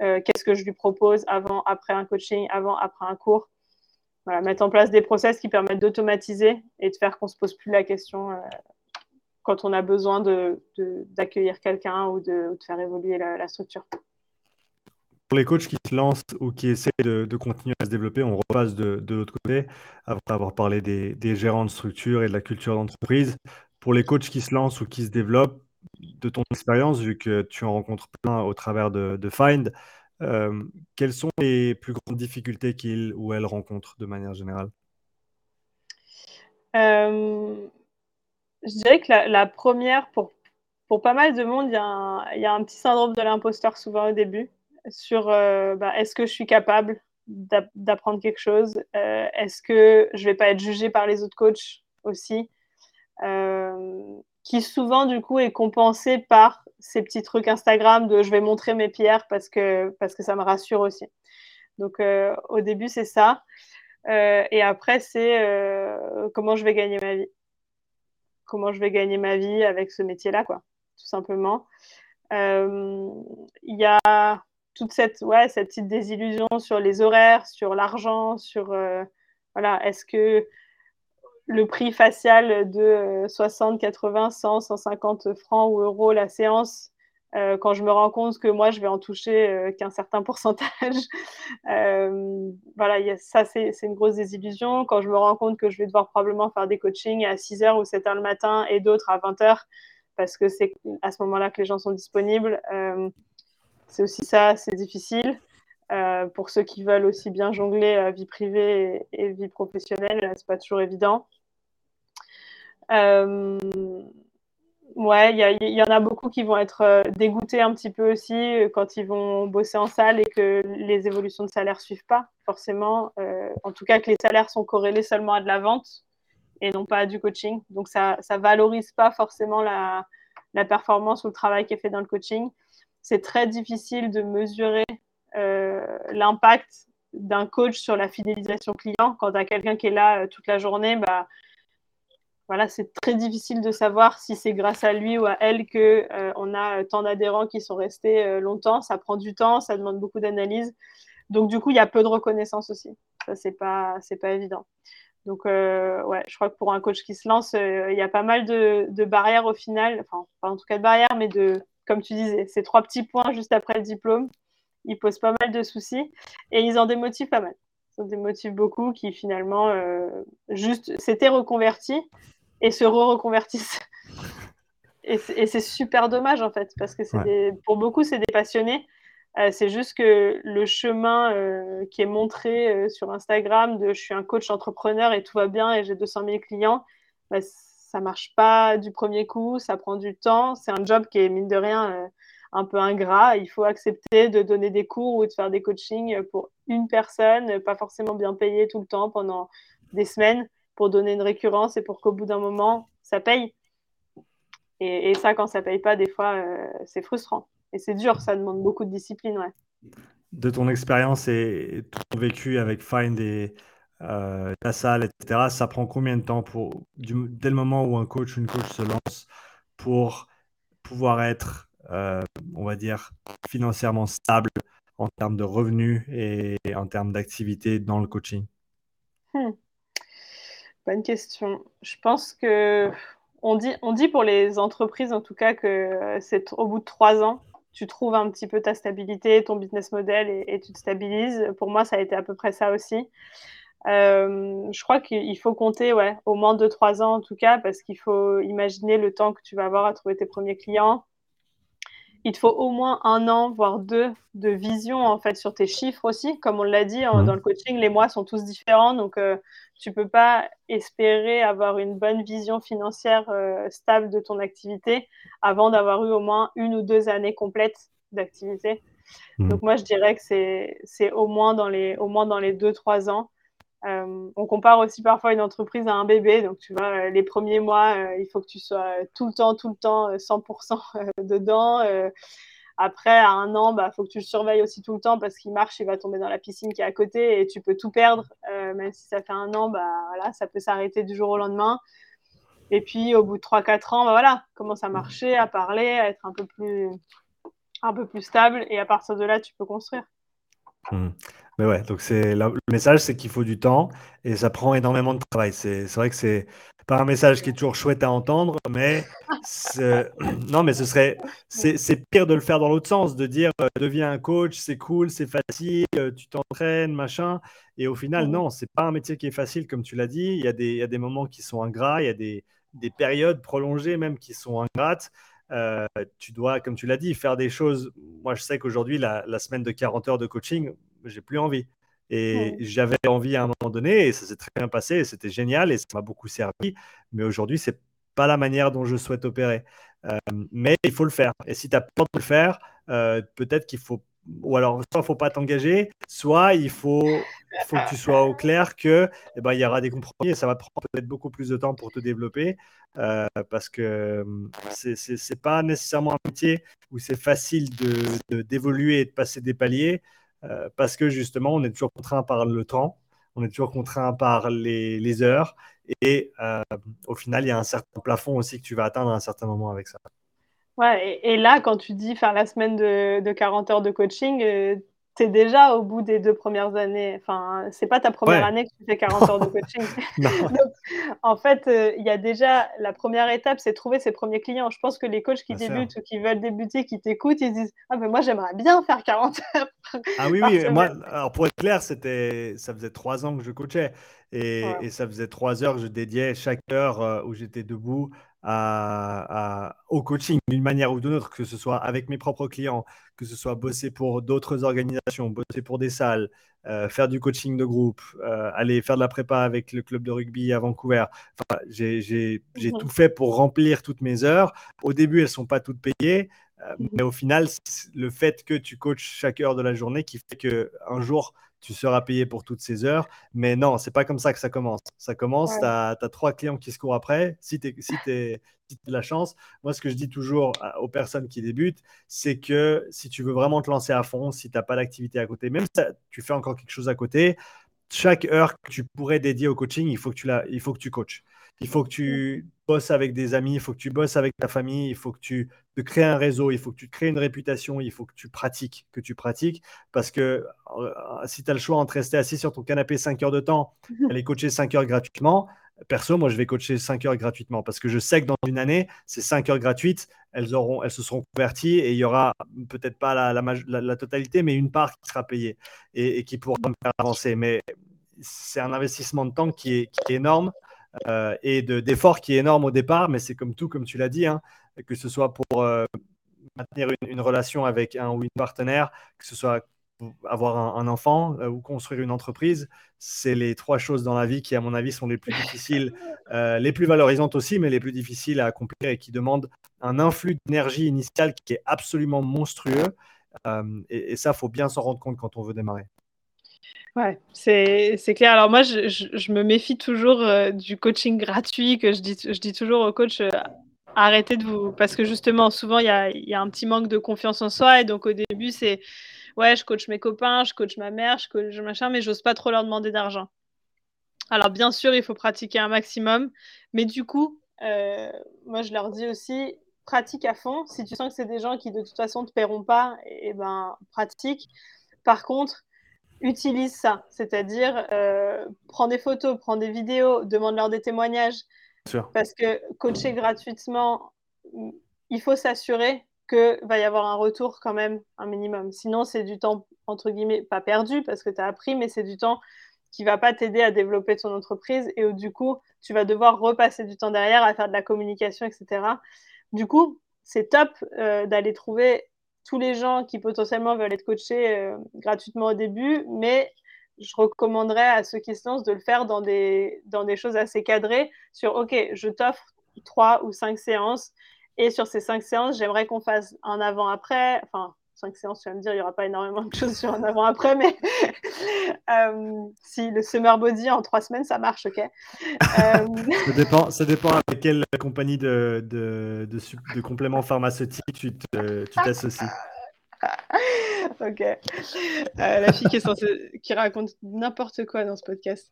qu'est-ce que je lui propose avant, après un coaching, avant, après un cours mettre en place des process qui permettent d'automatiser et de faire qu'on ne se pose plus la question euh, quand on a besoin d'accueillir de, quelqu'un ou, de, faire évoluer la, structure. Pour les coachs qui se lancent ou qui essaient de, continuer à se développer, on repasse de, l'autre côté, après avoir parlé des, gérants de structure et de la culture d'entreprise. Pour les coachs qui se lancent ou qui se développent, de ton expérience, vu que tu en rencontres plein au travers de, Find, euh, quelles sont les plus grandes difficultés qu'il ou elle rencontre de manière générale? Euh, Je dirais que la, première, pour pas mal de monde, il y, a un, petit syndrome de l'imposteur souvent au début sur euh, bah, est-ce que je suis capable d'apprendre quelque chose? Est-ce que je vais pas être jugée par les autres coachs aussi? Qui souvent, du coup, est compensé par ces petits trucs Instagram de je vais montrer mes pierres parce que, parce que ça me rassure aussi. Donc euh, au début, c'est ça. Euh, et après, c'est euh, comment je vais gagner ma vie? Comment je vais gagner ma vie avec ce métier-là, quoi, tout simplement. Il y a toute cette, ouais, cette petite désillusion sur les horaires, sur l'argent, sur voilà, est-ce que le prix facial de 60, 80, 100, 150 francs ou euros la séance, euh, quand je me rends compte que moi, je vais en toucher euh, qu'un certain pourcentage. euh, voilà, ça, c'est une grosse désillusion. Quand je me rends compte que je vais devoir probablement faire des coachings à 6h ou 7h le matin et d'autres à 20h, parce que c'est à ce moment-là que les gens sont disponibles, euh, c'est aussi ça, c'est difficile. Euh, pour ceux qui veulent aussi bien jongler euh, vie privée et, vie professionnelle, c'est pas toujours évident. Euh, il y, en a beaucoup qui vont être dégoûtés un petit peu aussi quand ils vont bosser en salle et que les évolutions de salaire suivent pas forcément. en tout cas, que les salaires sont corrélés seulement à de la vente et non pas à du coaching. Donc ça, ça valorise pas forcément la performance ou le travail qui est fait dans le coaching. C'est très difficile de mesurer euh, l'impact d'un coach sur la fidélisation client. Quand tu as quelqu'un qui est là euh, toute la journée, bah, voilà, c'est très difficile de savoir si c'est grâce à lui ou à elle que euh, on a tant d'adhérents qui sont restés longtemps. Ça prend du temps, ça demande beaucoup d'analyse. Donc du coup, il y a peu de reconnaissance aussi. Ça c'est pas pas évident. Donc ouais, je crois que pour un coach qui se lance, il y a pas mal de, barrières au final. Enfin, pas en tout cas de barrières, mais de comme tu disais, ces trois petits points juste après le diplôme ils posent pas mal de soucis et ils en démotivent pas mal. Ils en démotivent beaucoup qui finalement euh, juste s'étaient reconvertis et se re-reconvertissent. Et c'est super dommage en fait parce que pour beaucoup c'est des passionnés. Euh, c'est juste que le chemin euh, qui est montré sur Instagram de je suis un coach entrepreneur et tout va bien et j'ai 200 000 clients, bah, ça marche pas du premier coup, ça prend du temps. C'est un job qui est mine de rien un peu ingrat. Il faut accepter de donner des cours ou de faire des coachings pour une personne, pas forcément bien payé tout le temps pendant des semaines pour donner une récurrence et pour qu'au bout d'un moment, ça paye. Et, ça, quand ça paye pas, des fois, euh, c'est frustrant. Et c'est dur, ça demande beaucoup de discipline. Ouais. De ton expérience et ton vécu avec Find et euh, salle, etc., ça prend combien de temps pour, dès le moment où un coach ou une coach se lance pour pouvoir être euh, on va dire, financièrement stable en termes de revenus et en termes d'activité dans le coaching? Hmm. Bonne question. Je pense que on dit, on dit pour les entreprises en tout cas que c'est au bout de trois ans, tu trouves un petit peu ta stabilité, ton business model et, tu te stabilises. Pour moi, ça a été à peu près ça aussi. Euh, je crois qu'il faut compter ouais, au moins deux, trois ans en tout cas, parce qu'il faut imaginer le temps que tu vas avoir à trouver tes premiers clients, il te faut au moins un an, voire deux, de vision en fait sur tes chiffres aussi. Comme on l'a dit hein, mhm. dans le coaching, les mois sont tous différents, donc tu euh, tu peux pas espérer avoir une bonne vision financière euh, stable de ton activité avant d'avoir eu au moins une ou deux années complètes d'activité. Mhm. Donc moi je dirais que c'est au moins dans les au moins dans les deux trois ans. Euh, on compare aussi parfois une entreprise à un bébé. Donc, tu vois, les premiers mois, euh, il faut que tu sois tout le temps, tout le temps, 100% euh, dedans. après, à un an, il bah, faut que tu le surveilles aussi tout le temps parce qu'il marche, il va tomber dans la piscine qui est à côté et tu peux tout perdre. même si ça fait un an, bah, voilà, ça peut s'arrêter du jour au lendemain. Et puis, au bout de 3-4 ans, bah, voilà, commence à marcher, à parler, à être un peu plus, un peu plus stable. Et à partir de là, tu peux construire. Mmh. Mais ouais, donc c'est le message, c'est qu'il faut du temps et ça prend énormément de travail. C'est vrai que c'est pas un message qui est toujours chouette à entendre, mais non, mais ce serait c'est pire de le faire dans l'autre sens, de dire euh, deviens un coach, c'est cool, c'est facile, euh, tu t'entraînes, machin. Et au final, non, c'est pas un métier qui est facile, comme tu l'as dit. Il y, a des, il y a des moments qui sont ingrats, il y a des, des périodes prolongées même qui sont ingrates. Euh, tu dois, comme tu l'as dit, faire des choses. Moi, je sais qu'aujourd'hui, la, semaine de 40 heures de coaching, j'ai plus envie. Et j'avais envie à un moment donné, et ça s'est très bien passé, et c'était génial, et ça m'a beaucoup servi. Mais aujourd'hui, c'est pas la manière dont je souhaite opérer. Euh, mais il faut le faire. Et si tu as peur de le faire, euh, peut-être qu'il faut ou alors soit il faut pas t'engager, soit il faut, faut que tu sois au clair que eh ben, il y aura des compromis et ça va prendre peut-être beaucoup plus de temps pour te développer euh, parce que c'est n'est pas nécessairement un métier où c'est facile de d'évoluer et de passer des paliers euh, parce que justement on est toujours contraint par le temps, on est toujours contraint par les, les heures et euh, au final il y a un certain plafond aussi que tu vas atteindre à un certain moment avec ça. Ouais, et, là, quand tu dis faire la semaine de, de 40 heures de coaching, euh, tu es déjà au bout des deux premières années. Enfin, c'est pas ta première année que tu fais 40 heures de coaching. en fait, euh, il y a déjà la première étape, c'est trouver ses premiers clients. Je pense que les coachs qui débutent ou qui veulent débuter, qui t'écoutent, ils disent Ah, mais moi, j'aimerais bien faire 40 heures. Ah oui, oui. Moi, alors pour être clair, c'était, ça faisait trois ans que je coachais. Et, et, ça faisait trois heures que je dédiais chaque heure euh, où j'étais debout au coaching d'une manière ou d'une autre, que ce soit avec mes propres clients, que ce soit bosser pour d'autres organisations, bosser pour des salles, euh, faire du coaching de groupe, euh, aller faire de la prépa avec le club de rugby à Vancouver. Enfin, j'ai mmh tout fait pour remplir toutes mes heures. Au début, elles ne sont pas toutes payées. Euh, mmh mais au final, le fait que tu coaches chaque heure de la journée qui fait qu'un jour, tu seras payé pour toutes ces heures. Mais non, c'est pas comme ça que ça commence. Ça commence, tu as, trois clients qui se courent après. Si tu si de la chance, moi, ce que je dis toujours aux personnes qui débutent, c'est que si tu veux vraiment te lancer à fond, si tu n'as pas d'activité à côté, même si tu fais encore quelque chose à côté, chaque heure que tu pourrais dédier au coaching, il faut que tu, la, il faut que tu coaches. Il faut que tu bosses avec des amis, il faut que tu bosses avec ta famille, il faut que tu te crées un réseau, il faut que tu crées une réputation, il faut que tu pratiques, que tu pratiques. Parce que euh, si tu as le choix entre rester assis sur ton canapé 5 heures de temps, aller coacher 5 heures gratuitement, perso, moi, je vais coacher 5 heures gratuitement parce que je sais que dans une année, ces 5 heures gratuites, elles, auront, elles se seront converties et il y aura peut-être pas la, la, totalité, mais une part qui sera payée et, qui pourra me faire avancer. Mais c'est un investissement de temps qui est, qui est énorme euh, et d'efforts qui est énorme au départ, mais c'est comme tout, comme tu l'as dit, hein, que ce soit pour euh, maintenir une, relation avec un ou une partenaire, que ce soit avoir un, enfant euh, ou construire une entreprise, c'est les trois choses dans la vie qui, à mon avis, sont les plus difficiles, les plus valorisantes aussi, mais les plus difficiles à accomplir et qui demandent un influx d'énergie initiale qui est absolument monstrueux. et, et, ça, faut bien s'en rendre compte quand on veut démarrer. Ouais, c'est clair. Alors moi, je, je, me méfie toujours euh, du coaching gratuit, que je dis, je dis toujours au coach, euh, arrêtez de vous... Parce que justement, souvent, il y a, y a, un petit manque de confiance en soi. Et donc au début, c'est, ouais, je coach mes copains, je coach ma mère, je coach machin, mais j'ose pas trop leur demander d'argent. Alors bien sûr, il faut pratiquer un maximum. Mais du coup, euh, moi, je leur dis aussi, pratique à fond. Si tu sens que c'est des gens qui de toute façon ne te paieront pas, et, eh ben pratique. par contre, utilise ça. C'est-à-dire, euh, prends des photos, prends des vidéos, demande-leur des témoignages. Parce que coacher gratuitement, il faut s'assurer qu'il va y avoir un retour quand même, un minimum. Sinon, c'est du temps, entre guillemets, pas perdu parce que tu as appris, mais c'est du temps qui va pas t'aider à développer ton entreprise et où, du coup, tu vas devoir repasser du temps derrière à faire de la communication, etc. Du coup, c'est top euh, d'aller trouver tous les gens qui potentiellement veulent être coachés euh, gratuitement au début, mais je recommanderais à ceux qui se lancent de le faire dans des, dans des choses assez cadrées sur, OK, je t'offre trois ou cinq séances, et sur ces cinq séances, j'aimerais qu'on fasse un avant-après, enfin, cinq séances, tu vas me dire, il n'y aura pas énormément de choses sur un avant-après, mais euh, si le summer body en trois semaines, ça marche, ok. ça, dépend, ça dépend avec quelle compagnie de, de, de, compléments pharmaceutiques tu t'associes. ok. Euh, la fille qui, est censée, qui raconte n'importe quoi dans ce podcast.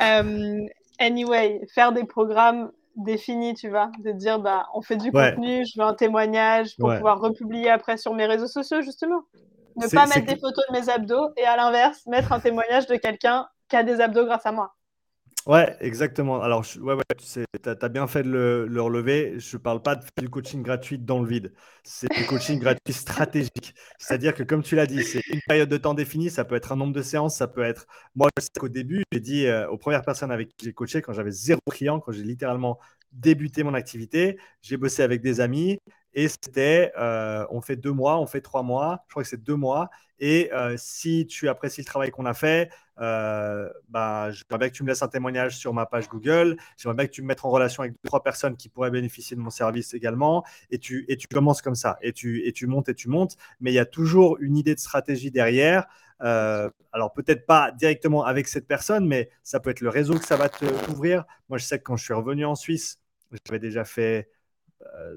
Euh, anyway, faire des programmes définis, tu vois, de dire bah on fait du contenu, je veux un témoignage pour pouvoir republier après sur mes réseaux sociaux justement. Ne pas mettre des photos de mes abdos et à l'inverse mettre un témoignage de quelqu'un qui a des abdos grâce à moi. Ouais, exactement. Alors, ouais, ouais, tu as, bien fait de le, relever. Je ne parle pas de du coaching gratuit dans le vide. C'est du coaching gratuit stratégique. C'est-à-dire que, comme tu l'as dit, c'est une période de temps définie. Ça peut être un nombre de séances. Ça peut être. Moi, je sais qu'au début, j'ai dit euh, aux premières personnes avec qui j'ai coaché, quand j'avais zéro client, quand j'ai littéralement débuté mon activité, j'ai bossé avec des amis et c'était, euh, on fait deux mois, on fait trois mois, je crois que c'est deux mois. Et euh, si tu apprécies le travail qu'on a fait, euh, bah, j'aimerais bien que tu me laisses un témoignage sur ma page Google. J'aimerais bien que tu me mettes en relation avec trois personnes qui pourraient bénéficier de mon service également. Et tu, et tu commences comme ça. Et tu, et tu montes et tu montes. Mais il y a toujours une idée de stratégie derrière. alors peut-être pas directement avec cette personne, mais ça peut être le réseau que ça va te ouvrir. Moi, je sais que quand je suis revenu en Suisse, j'avais déjà fait euh,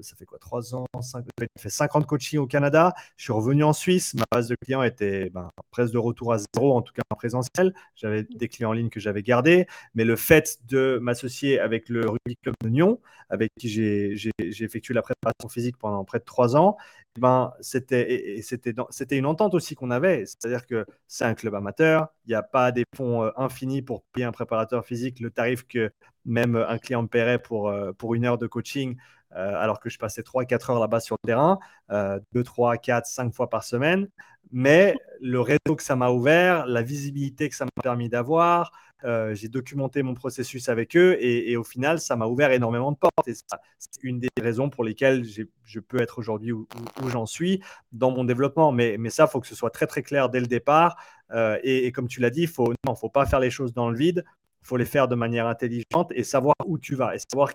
ça fait quoi, 3 ans, 5, fait 50 coaching au Canada. Je suis revenu en Suisse. Ma base de clients était ben, presque de retour à zéro, en tout cas en présentiel. J'avais des clients en ligne que j'avais gardés. Mais le fait de m'associer avec le Rugby Club de Nyon, avec qui j'ai effectué la préparation physique pendant près de 3 ans, eh ben, c'était une entente aussi qu'on avait. C'est-à-dire que c'est un club amateur. Il n'y a pas des fonds euh, infinis pour payer un préparateur physique le tarif que même un client me paierait pour, euh, pour une heure de coaching. Euh, alors que je passais 3-4 heures là-bas sur le terrain, 2, 3, 4, 5 fois par semaine. Mais le réseau que ça m'a ouvert, la visibilité que ça m'a permis d'avoir, euh, j'ai documenté mon processus avec eux et, au final, ça m'a ouvert énormément de portes. Et c'est une des raisons pour lesquelles je peux être aujourd'hui où, j'en suis dans mon développement. Mais, mais ça, il faut que ce soit très très clair dès le départ. Euh, et, comme tu l'as dit, il ne faut pas faire les choses dans le vide. Il faut les faire de manière intelligente et savoir où tu vas et savoir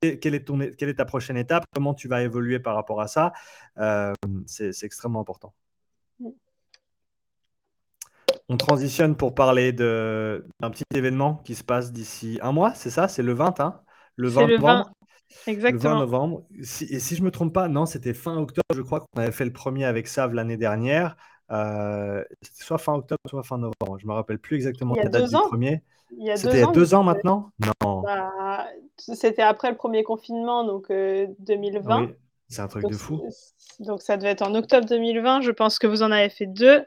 quelle est, ton, quelle est ta prochaine étape, comment tu vas évoluer par rapport à ça. Euh, c'est extrêmement important. On transitionne pour parler d'un petit événement qui se passe d'ici un mois, c'est ça? C'est le 20, hein? Le 20 novembre. Exactement. Le 20 novembre. et si je ne me trompe pas, non, c'était fin octobre, je crois qu'on avait fait le premier avec Sav l'année dernière. Euh, soit fin octobre, soit fin novembre. Je ne me rappelle plus exactement la date du premier. C'était il y a deux ans maintenant? Non. Bah, c'était après le premier confinement, donc 2020. Euh, oui, c'est un truc de fou. Donc ça devait être en octobre 2020. Je pense que vous en avez fait deux.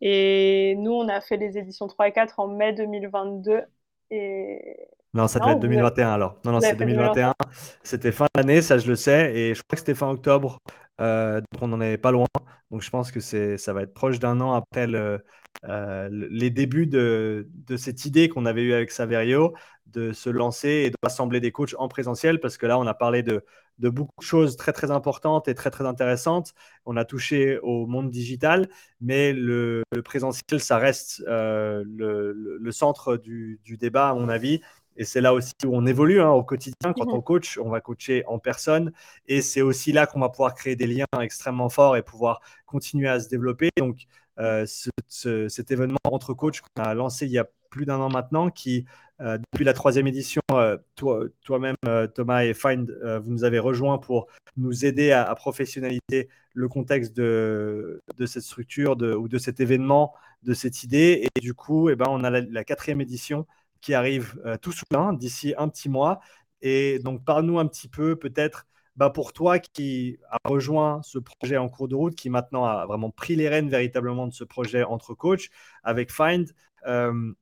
Et nous, on a fait les éditions 3 et 4 en mai 2022. Et... Non, ça devait être 2021 alors. Non, non, c'est 2021. C'était fin d'année, ça je le sais. Et je crois que c'était fin octobre. Euh, donc on n'en est pas loin. Donc je pense que ça va être proche d'un an après le, euh, les débuts de, cette idée qu'on avait eue avec Saverio de se lancer et de rassembler des coachs en présentiel parce que là, on a parlé de, beaucoup de choses très très importantes et très très intéressantes. On a touché au monde digital, mais le, présentiel, ça reste euh, le, centre du, débat, à mon avis. Et c'est là aussi où on évolue hein, au quotidien. Quand on coach, on va coacher en personne. Et c'est aussi là qu'on va pouvoir créer des liens extrêmement forts et pouvoir continuer à se développer. Donc, euh, cet événement entre coachs qu'on a lancé il y a plus d'un an maintenant, qui, euh, depuis la troisième édition, euh, toi, toi-même, Thomas et Find, vous nous avez rejoints pour nous aider à, professionnaliser le contexte de, cette structure ou de cet événement, de cette idée. Et du coup, eh ben, on a la, quatrième édition qui arrive tout soudain d'ici un petit mois. Et donc, parle-nous un petit peu peut-être bah, pour toi qui a rejoint ce projet en cours de route, qui maintenant a vraiment pris les rênes véritablement de ce projet entre coachs avec Find, euh,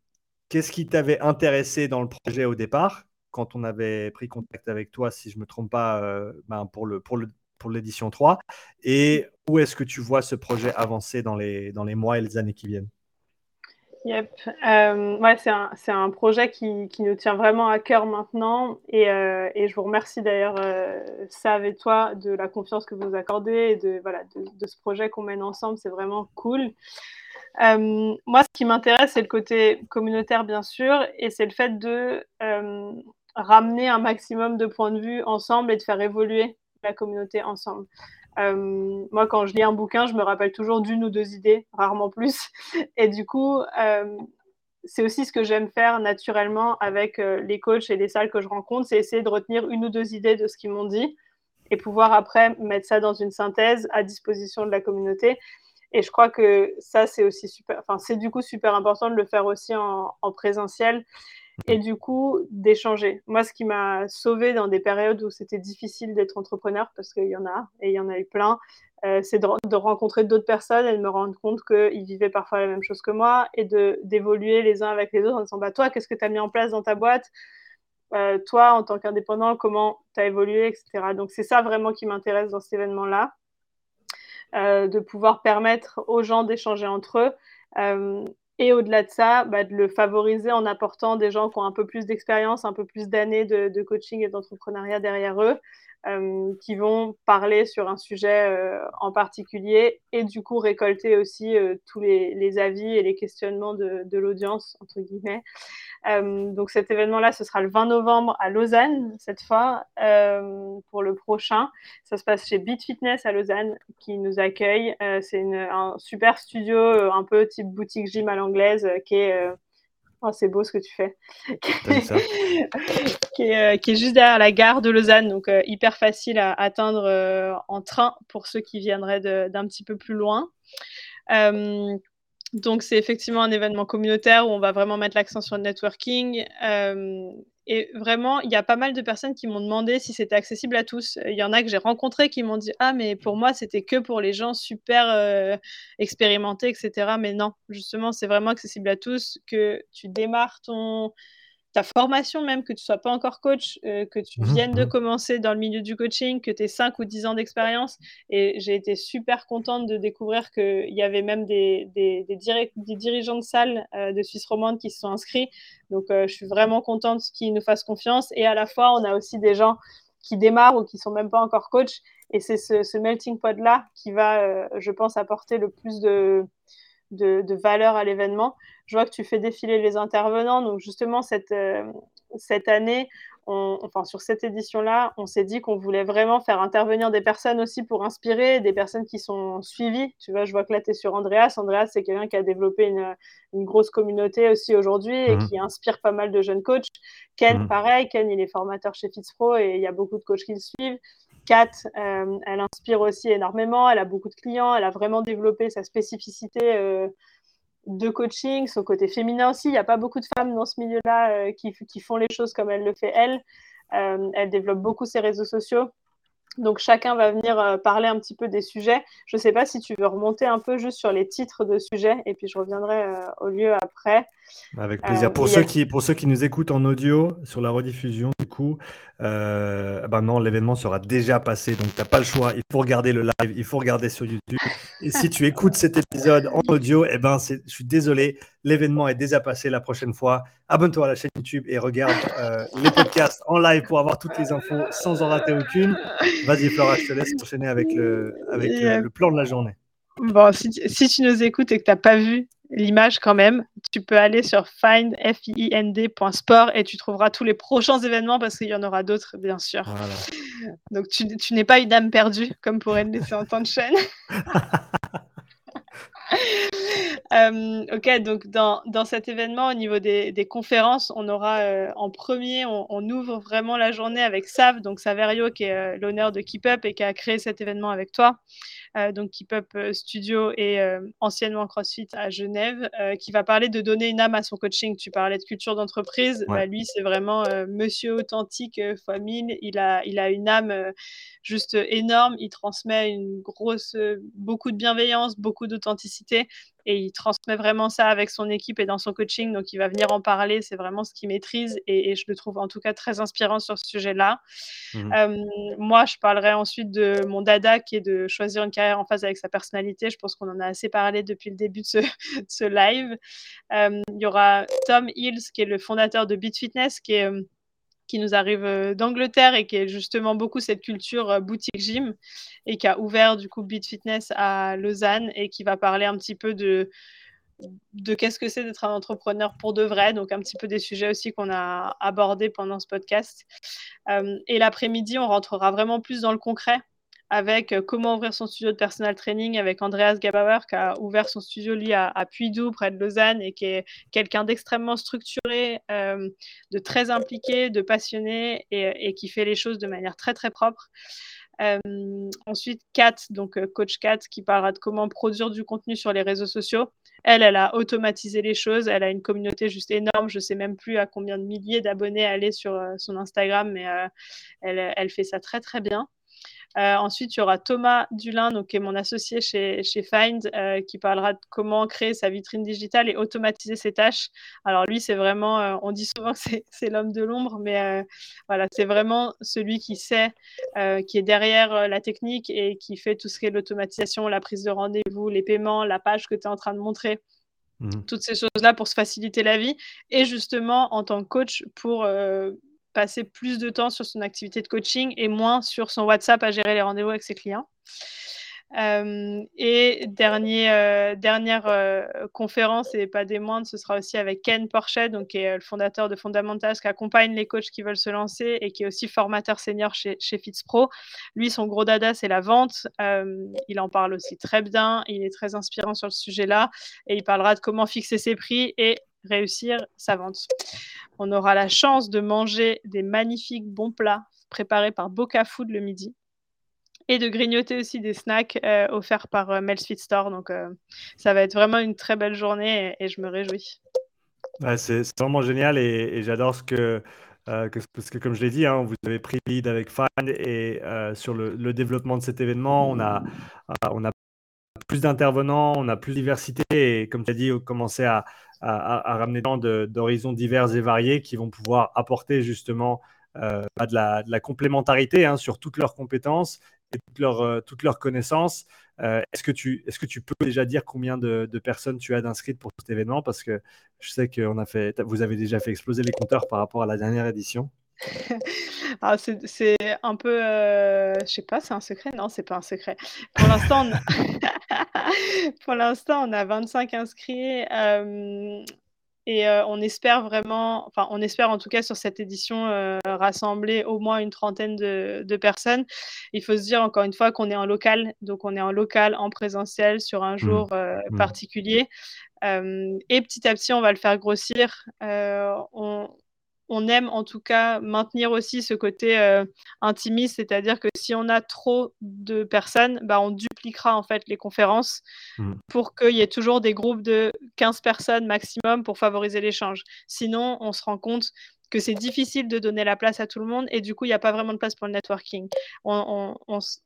qu'est-ce qui t'avait intéressé dans le projet au départ quand on avait pris contact avec toi, si je ne me trompe pas, euh, ben, pour l'édition 3 Et où est-ce que tu vois ce projet avancer dans les, mois et les années qui viennent? Yep. Euh, ouais, c'est un, projet qui, nous tient vraiment à cœur maintenant. Et, euh, je vous remercie d'ailleurs, Sav et toi, de la confiance que vous accordez et de ce projet qu'on mène ensemble. C'est vraiment cool. Euh, moi, ce qui m'intéresse, c'est le côté communautaire, bien sûr, et c'est le fait de euh, ramener un maximum de points de vue ensemble et de faire évoluer la communauté ensemble. Euh, moi, quand je lis un bouquin, je me rappelle toujours d'une ou deux idées, rarement plus. Et du coup, c'est aussi ce que j'aime faire naturellement avec les coachs et les salles que je rencontre, c'est essayer de retenir une ou deux idées de ce qu'ils m'ont dit et pouvoir après mettre ça dans une synthèse à disposition de la communauté. Et je crois que ça, c'est aussi super, enfin, c'est du coup super important de le faire aussi en, en présentiel et du coup d'échanger. Moi, ce qui m'a sauvé dans des périodes où c'était difficile d'être entrepreneur, parce qu'il y en a, et il y en a eu plein, euh, c'est de, de, rencontrer d'autres personnes et de me rendre compte qu'ils vivaient parfois la même chose que moi et d'évoluer les uns avec les autres en disant bah, Toi, qu'est-ce que tu as mis en place dans ta boîte? Euh, Toi, en tant qu'indépendant, comment tu as évolué, etc. Donc, c'est ça vraiment qui m'intéresse dans cet événement-là, euh, de pouvoir permettre aux gens d'échanger entre eux. Euh, et au-delà de ça, bah, de le favoriser en apportant des gens qui ont un peu plus d'expérience, un peu plus d'années de, coaching et d'entrepreneuriat derrière eux, euh, qui vont parler sur un sujet en particulier et du coup récolter aussi tous les, les, avis et les questionnements de, de l'audience, entre guillemets. Euh, donc cet événement-là, ce sera le 20 novembre à Lausanne, cette fois, euh, pour le prochain. Ça se passe chez Beat Fitness à Lausanne, qui nous accueille. Euh, c'est un super studio, un peu type boutique gym à l'anglaise, qui est... Oh, c'est beau ce que tu fais. qui, est, qui, est, juste derrière la gare de Lausanne, donc hyper facile à atteindre en train pour ceux qui viendraient d'un petit peu plus loin. Donc, c'est effectivement un événement communautaire où on va vraiment mettre l'accent sur le networking. Euh, et vraiment, il y a pas mal de personnes qui m'ont demandé si c'était accessible à tous. Il y en a que j'ai rencontrés qui m'ont dit Ah, mais pour moi, c'était que pour les gens super euh, expérimentés, etc. Mais non, justement, c'est vraiment accessible à tous. Que tu démarres ton, ta formation même, que tu sois pas encore coach, euh, que tu mmh viennes de mmh commencer dans le milieu du coaching, que tu aies 5 ou 10 ans d'expérience. Et j'ai été super contente de découvrir qu'il y avait même des, des, des, dirigeants de salle euh, de Suisse romande qui se sont inscrits. Donc euh, je suis vraiment contente qu'ils nous fassent confiance. Et à la fois, on a aussi des gens qui démarrent ou qui sont même pas encore coach. Et c'est ce, ce, melting pot-là qui va, euh, je pense, apporter le plus de, de, de valeur à l'événement je vois que tu fais défiler les intervenants. Donc justement, cette, euh, cette année, on, enfin sur cette édition-là, on s'est dit qu'on voulait vraiment faire intervenir des personnes aussi pour inspirer, des personnes qui sont suivies. Tu vois, je vois que là, tu es sur Andreas. Andreas, c'est quelqu'un qui a développé une, une grosse communauté aussi aujourd'hui et mmh. qui inspire pas mal de jeunes coachs. Ken, mmh. pareil, Ken, il est formateur chez FitzPro et il y a beaucoup de coachs qui le suivent. Kat, euh, elle inspire aussi énormément, elle a beaucoup de clients, elle a vraiment développé sa spécificité euh, de coaching, son côté féminin aussi. Il n'y a pas beaucoup de femmes dans ce milieu-là euh, qui, font les choses comme elle le fait elle. Elle développe beaucoup ses réseaux sociaux. Donc chacun va venir parler un petit peu des sujets. Je ne sais pas si tu veux remonter un peu juste sur les titres de sujets et puis je reviendrai au lieu après. Avec plaisir. Euh, pour, ceux a... qui, pour ceux qui nous écoutent en audio sur la rediffusion, du coup, euh, ben non, l'événement sera déjà passé, donc tu n'as pas le choix. Il faut regarder le live, il faut regarder sur YouTube. Et si tu écoutes cet épisode en audio, eh ben, je suis désolé, l'événement est déjà passé la prochaine fois. Abonne-toi à la chaîne YouTube et regarde euh, les podcasts en live pour avoir toutes les infos sans en rater aucune. Vas-y, Flora, je te laisse enchaîner avec le, avec le, plan de la journée. Bon, si, si, tu nous écoutes et que tu n'as pas vu l'image quand même, tu peux aller sur find.sport et tu trouveras tous les prochains événements parce qu'il y en aura d'autres, bien sûr. Voilà. Donc, tu, tu n'es pas une âme perdue, comme pourrait le laisser entendre chaîne. euh, ok, donc dans, dans, cet événement, au niveau des, des conférences, on aura euh, en premier, on, on, ouvre vraiment la journée avec Sav, donc Saverio, qui est euh, l'honneur de Keep Up et qui a créé cet événement avec toi. Donc Keep Up Studio et anciennement CrossFit à Genève, qui va parler de donner une âme à son coaching. Tu parlais de culture d'entreprise. Bah, lui, c'est vraiment monsieur authentique fois mille. Il a, il a une âme juste énorme. Il transmet une grosse, beaucoup de bienveillance, beaucoup d'authenticité et il transmet vraiment ça avec son équipe et dans son coaching. Donc, il va venir en parler. C'est vraiment ce qu'il maîtrise et, je le trouve en tout cas très inspirant sur ce sujet-là. Mmh euh, moi, je parlerai ensuite de mon dada qui est de choisir une carrière en phase avec sa personnalité. Je pense qu'on en a assez parlé depuis le début de ce, ce live. Euh, il y aura Tom Hills qui est le fondateur de Beat Fitness qui est euh, qui nous arrive euh, d'Angleterre et qui est justement beaucoup cette culture euh, boutique gym et qui a ouvert du coup Beat Fitness à Lausanne et qui va parler un petit peu de de qu'est-ce que c'est d'être un entrepreneur pour de vrai, donc un petit peu des sujets aussi qu'on a abordés pendant ce podcast. Euh, et l'après-midi, on rentrera vraiment plus dans le concret avec euh, comment ouvrir son studio de personal training avec Andreas Gabauer qui a ouvert son studio lui à, à Puydou près de Lausanne et qui est quelqu'un d'extrêmement structuré, euh, de très impliqué, de passionné et, qui fait les choses de manière très très propre. Euh, ensuite, Kat, donc coach Kat, qui parlera de comment produire du contenu sur les réseaux sociaux. Elle, elle a automatisé les choses. Elle a une communauté juste énorme. Je ne sais même plus à combien de milliers d'abonnés elle est sur son Instagram, mais elle, elle, fait ça très très bien. Euh, ensuite, il y aura Thomas Dulin, donc, qui est mon associé chez, chez Find, euh, qui parlera de comment créer sa vitrine digitale et automatiser ses tâches. Alors lui, c'est vraiment, euh, on dit souvent que c'est l'homme de l'ombre, mais voilà, c'est vraiment celui qui sait, qui est derrière la technique et qui fait tout ce qui est l'automatisation, la prise de rendez-vous, les paiements, la page que tu es en train de montrer. Mmh. Toutes ces choses-là pour se faciliter la vie et justement en tant que coach pour passer plus de temps sur son activité de coaching et moins sur son WhatsApp à gérer les rendez-vous avec ses clients. Euh, et euh, dernière euh, conférence, et pas des moindres, ce sera aussi avec Ken Porchet, donc, qui est le fondateur de Fundamentals, qui accompagne les coachs qui veulent se lancer et qui est aussi formateur senior chez, chez FitzPro. Lui, son gros dada, c'est la vente. il en parle aussi très bien. Il est très inspirant sur le sujet-là. Et il parlera de comment fixer ses prix et réussir sa vente. On aura la chance de manger des magnifiques bons plats préparés par Boca Food le midi et de grignoter aussi des snacks euh, offerts par euh, Mel's Store. Donc, euh, ça va être vraiment une très belle journée et, je me réjouis. c'est vraiment génial et, j'adore ce que, parce que comme je l'ai dit, hein, vous avez pris lead avec Fan et sur le, développement de cet événement, on a, on a plus d'intervenants, on a plus de diversité et comme tu as dit, commencer à, à, ramener tant d'horizons divers et variés qui vont pouvoir apporter justement euh, de, la, de, la, complémentarité hein, sur toutes leurs compétences et toutes leurs, euh, connaissances. Euh, est-ce, que tu, est-ce que tu peux déjà dire combien de, personnes tu as d'inscrites pour cet événement? Parce que je sais que vous avez déjà fait exploser les compteurs par rapport à la dernière édition. Ah, c'est un peu, je sais pas, c'est un secret? Non, c'est pas un secret. Pour l'instant, on a pour l'instant, on a 25 inscrits, et on espère vraiment enfin, on espère en tout cas sur cette édition, rassembler au moins une trentaine de de personnes. Il faut se dire encore une fois qu'on est en local, donc on est en local, en présentiel, sur un mmh. jour, mmh. particulier, et petit à petit, on va le faire grossir. on on aime en tout cas maintenir aussi ce côté euh, intimiste, c'est-à-dire que si on a trop de personnes, bah, on dupliquera en fait les conférences mmh. pour qu'il y ait toujours des groupes de 15 personnes maximum pour favoriser l'échange. Sinon, on se rend compte que c'est difficile de donner la place à tout le monde et du coup, il n'y a pas vraiment de place pour le networking. On,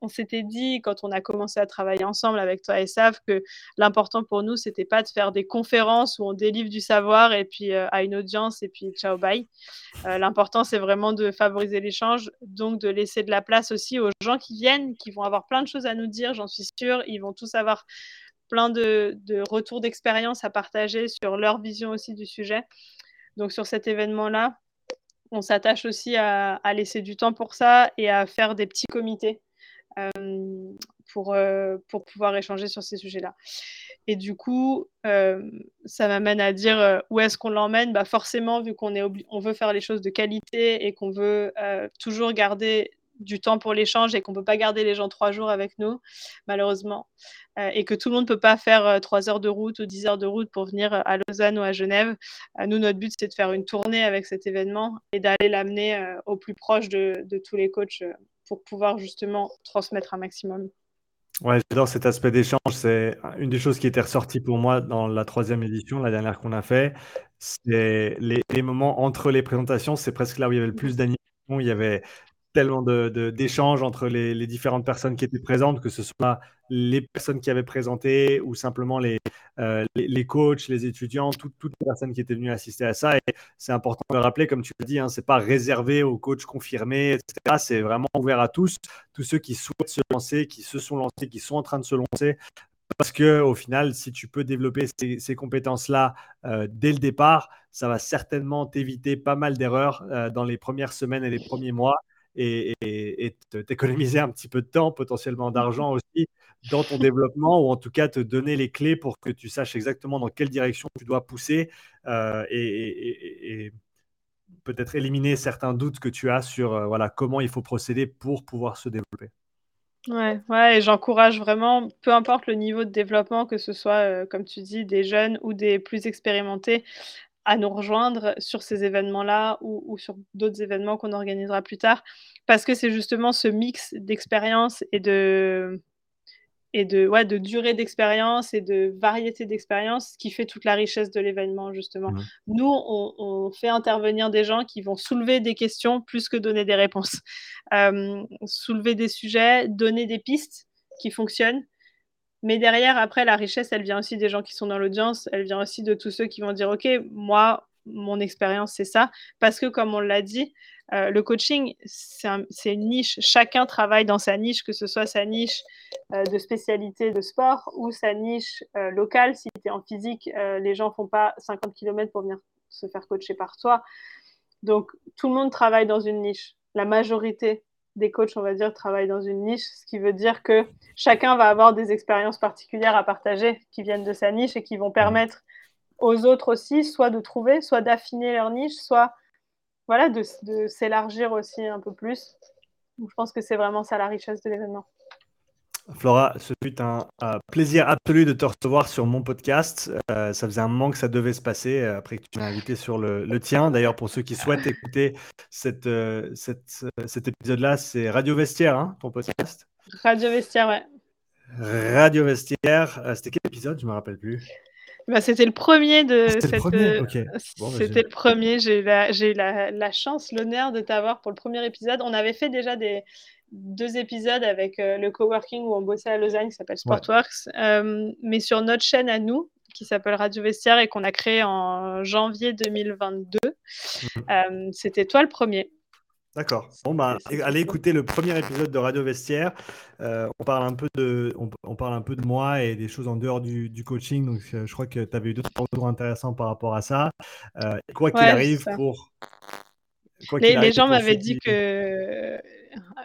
s'était dit quand on a commencé à travailler ensemble avec toi et Sav que l'important pour nous, c'était pas de faire des conférences où on délivre du savoir et puis euh, à une audience et puis ciao bye. Euh, l'important, c'est vraiment de favoriser l'échange, donc de laisser de la place aussi aux gens qui viennent, qui vont avoir plein de choses à nous dire, j'en suis sûre. Ils vont tous avoir plein de, de retours d'expérience à partager sur leur vision aussi du sujet. Donc sur cet événement-là, on s'attache aussi à, laisser du temps pour ça et à faire des petits comités euh, pour, euh, pour pouvoir échanger sur ces sujets-là. Et du coup, euh, ça m'amène à dire où est-ce qu'on l'emmène? Bah Forcément, vu qu'on on veut faire les choses de qualité et qu'on veut toujours garder du temps pour l'échange et qu'on ne peut pas garder les gens trois jours avec nous, malheureusement, euh, et que tout le monde ne peut pas faire euh, trois heures de route ou dix heures de route pour venir à Lausanne ou à Genève. Euh, nous, notre but, c'est de faire une tournée avec cet événement et d'aller l'amener au plus proche de, tous les coachs pour pouvoir justement transmettre un maximum. Ouais, j'adore cet aspect d'échange. C'est une des choses qui était ressortie pour moi dans la troisième édition, la dernière qu'on a fait. C'est les, les moments entre les présentations, c'est presque là où il y avait le plus d'animation. Il y avait tellement de, de- d'échanges entre les, différentes personnes qui étaient présentes, que ce soit les personnes qui avaient présenté ou simplement les, euh, les, coachs, les étudiants, tout- toutes les personnes qui étaient venues assister à ça. Et c'est important de le rappeler, comme tu l'as dit, hein, c'est pas réservé aux coachs confirmés, etc. C'est vraiment ouvert à tous tous ceux qui souhaitent se lancer, qui se sont lancés, qui sont en train de se lancer. Parce que au final, si tu peux développer ces, ces compétences-là euh, dès le départ, ça va certainement t'éviter pas mal d'erreurs euh, dans les premières semaines et les premiers mois et, et, et t'économiser un petit peu de temps, potentiellement d'argent aussi dans ton développement ou en tout cas te donner les clés pour que tu saches exactement dans quelle direction tu dois pousser euh, et, et peut-être éliminer certains doutes que tu as sur euh, voilà, comment il faut procéder pour pouvoir se développer. Ouais, ouais, et j'encourage vraiment, peu importe le niveau de développement, que ce soit, euh, comme tu dis, des jeunes ou des plus expérimentés, à nous rejoindre sur ces événements-là ou, ou sur d'autres événements qu'on organisera plus tard, parce que c'est justement ce mix d'expérience et de, et de, ouais, de durée d'expérience et de variété d'expérience qui fait toute la richesse de l'événement, justement. Mmh. Nous, on, on, fait intervenir des gens qui vont soulever des questions plus que donner des réponses. Euh, soulever des sujets, donner des pistes qui fonctionnent. Mais derrière, après, la richesse, elle vient aussi des gens qui sont dans l'audience, elle vient aussi de tous ceux qui vont dire, OK, moi, mon expérience, c'est ça. Parce que, comme on l'a dit, euh, le coaching, c'est un, une niche. Chacun travaille dans sa niche, que ce soit sa niche euh, de spécialité de sport ou sa niche euh, locale. Si tu es en physique, les gens font pas 50 km pour venir se faire coacher par toi. Donc, tout le monde travaille dans une niche. La majorité des coachs, on va dire, travaillent dans une niche, ce qui veut dire que chacun va avoir des expériences particulières à partager qui viennent de sa niche et qui vont permettre aux autres aussi, soit de trouver, soit d'affiner leur niche, soit voilà, de, de s'élargir aussi un peu plus. Donc, je pense que c'est vraiment ça la richesse de l'événement. Flora, ce fut un, plaisir absolu de te recevoir sur mon podcast. Euh, ça faisait un moment que ça devait se passer euh, après que tu m'as invité sur le, le tien. D'ailleurs, pour ceux qui souhaitent écouter cette, euh, cette, cet épisode-là, c'est Radio Vestiaire, hein, ton podcast Radio Vestiaire, ouais. Radio Vestiaire. C'était quel épisode? Je ne me rappelle plus. Bah, c'était le premier de c'était cette. Le premier, okay. bon, bah, c'était le premier. J'ai eu la, eu la, la chance, l'honneur de t'avoir pour le premier épisode. On avait fait déjà des, deux épisodes avec euh, le coworking où on bossait à Lausanne qui s'appelle Sportworks, ouais. euh, mais sur notre chaîne à nous qui s'appelle Radio Vestiaire et qu'on a créé en janvier 2022. Mmh. Euh, C'était toi le premier. D'accord. Bon, bah, allez écouter le premier épisode de Radio Vestiaire. Euh, on, parle un peu de, on, on, parle un peu de moi et des choses en dehors du, du coaching. Donc, je crois que tu avais eu d'autres retours intéressants par rapport à ça. Euh, quoi qu'il ouais, arrive, pour. Quoi les, les gens m'avaient dit que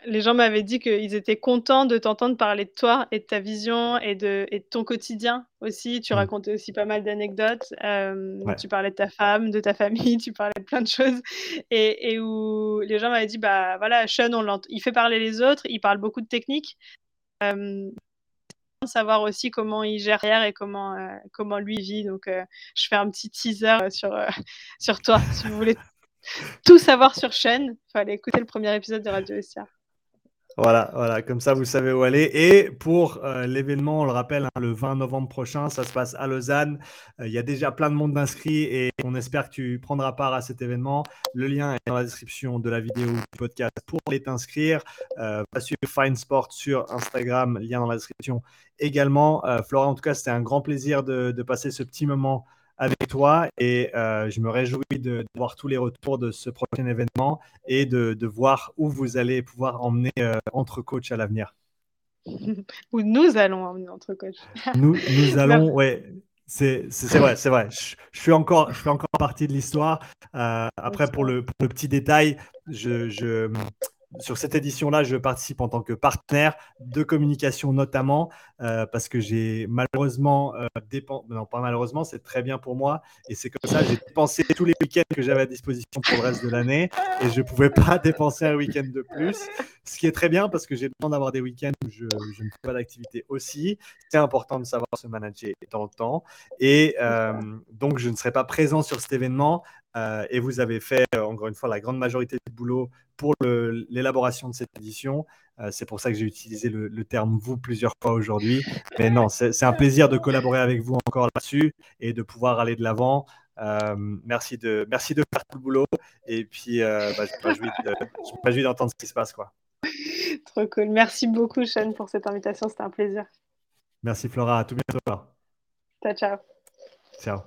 les gens m'avaient dit qu'ils étaient contents de t'entendre parler de toi et de ta vision et de, et de ton quotidien aussi. Tu mmh. racontais aussi pas mal d'anecdotes. Euh, ouais. Tu parlais de ta femme, de ta famille, tu parlais de plein de choses. Et, et où les gens m'avaient dit bah voilà, Sean, on il fait parler les autres, il parle beaucoup de techniques. Euh, savoir aussi comment il gère et comment, euh, comment lui vit. Donc, euh, je fais un petit teaser sur, euh, sur toi. si vous voulez tout savoir sur Sean, il fallait écouter le premier épisode de Radio Vestiaire. Voilà, voilà, comme ça vous savez où aller. Et pour euh, l'événement, on le rappelle, hein, le 20 novembre prochain, ça se passe à Lausanne. Euh, il y a déjà plein de monde d'inscrits et on espère que tu prendras part à cet événement. Le lien est dans la description de la vidéo du podcast pour aller t'inscrire. Euh, va suivre Fine Sport sur Instagram, lien dans la description également. Euh, Flora, en tout cas, c'était un grand plaisir de passer ce petit moment avec toi et euh, je me réjouis de, de, voir tous les retours de ce prochain événement et de, de voir où vous allez pouvoir emmener euh, entre coachs à l'avenir. Où nous allons emmener entre coachs. nous, nous allons, ouais. C'est vrai, c'est vrai. Je, je, suis encore, je fais encore partie de l'histoire. Euh, après, pour le, pour le, petit détail, je, je, sur cette édition-là, je participe en tant que partenaire de communication notamment euh, parce que j'ai malheureusement euh, dépensé, non pas malheureusement, c'est très bien pour moi. Et c'est comme ça, j'ai dépensé tous les week-ends que j'avais à disposition pour le reste de l'année et je ne pouvais pas dépenser un week-end de plus, ce qui est très bien parce que j'ai besoin d'avoir des week-ends où je, ne fais pas d'activité aussi. C'est important de savoir se manager dans le temps. Et euh, donc je ne serai pas présent sur cet événement, Euh, et vous avez fait, euh, encore une fois, la grande majorité du boulot pour l'élaboration de cette édition. Euh, c'est pour ça que j'ai utilisé le, terme vous plusieurs fois aujourd'hui. Mais non, c'est un plaisir de collaborer avec vous encore là-dessus et de pouvoir aller de l'avant. merci, de, merci de faire tout le boulot. Et puis, bah, je me réjouis d'entendre ce qui se passe. Quoi. Trop cool. Merci beaucoup, Sean, pour cette invitation. C'était un plaisir. Merci, Flora. À tout bientôt. Ciao, ciao. Ciao.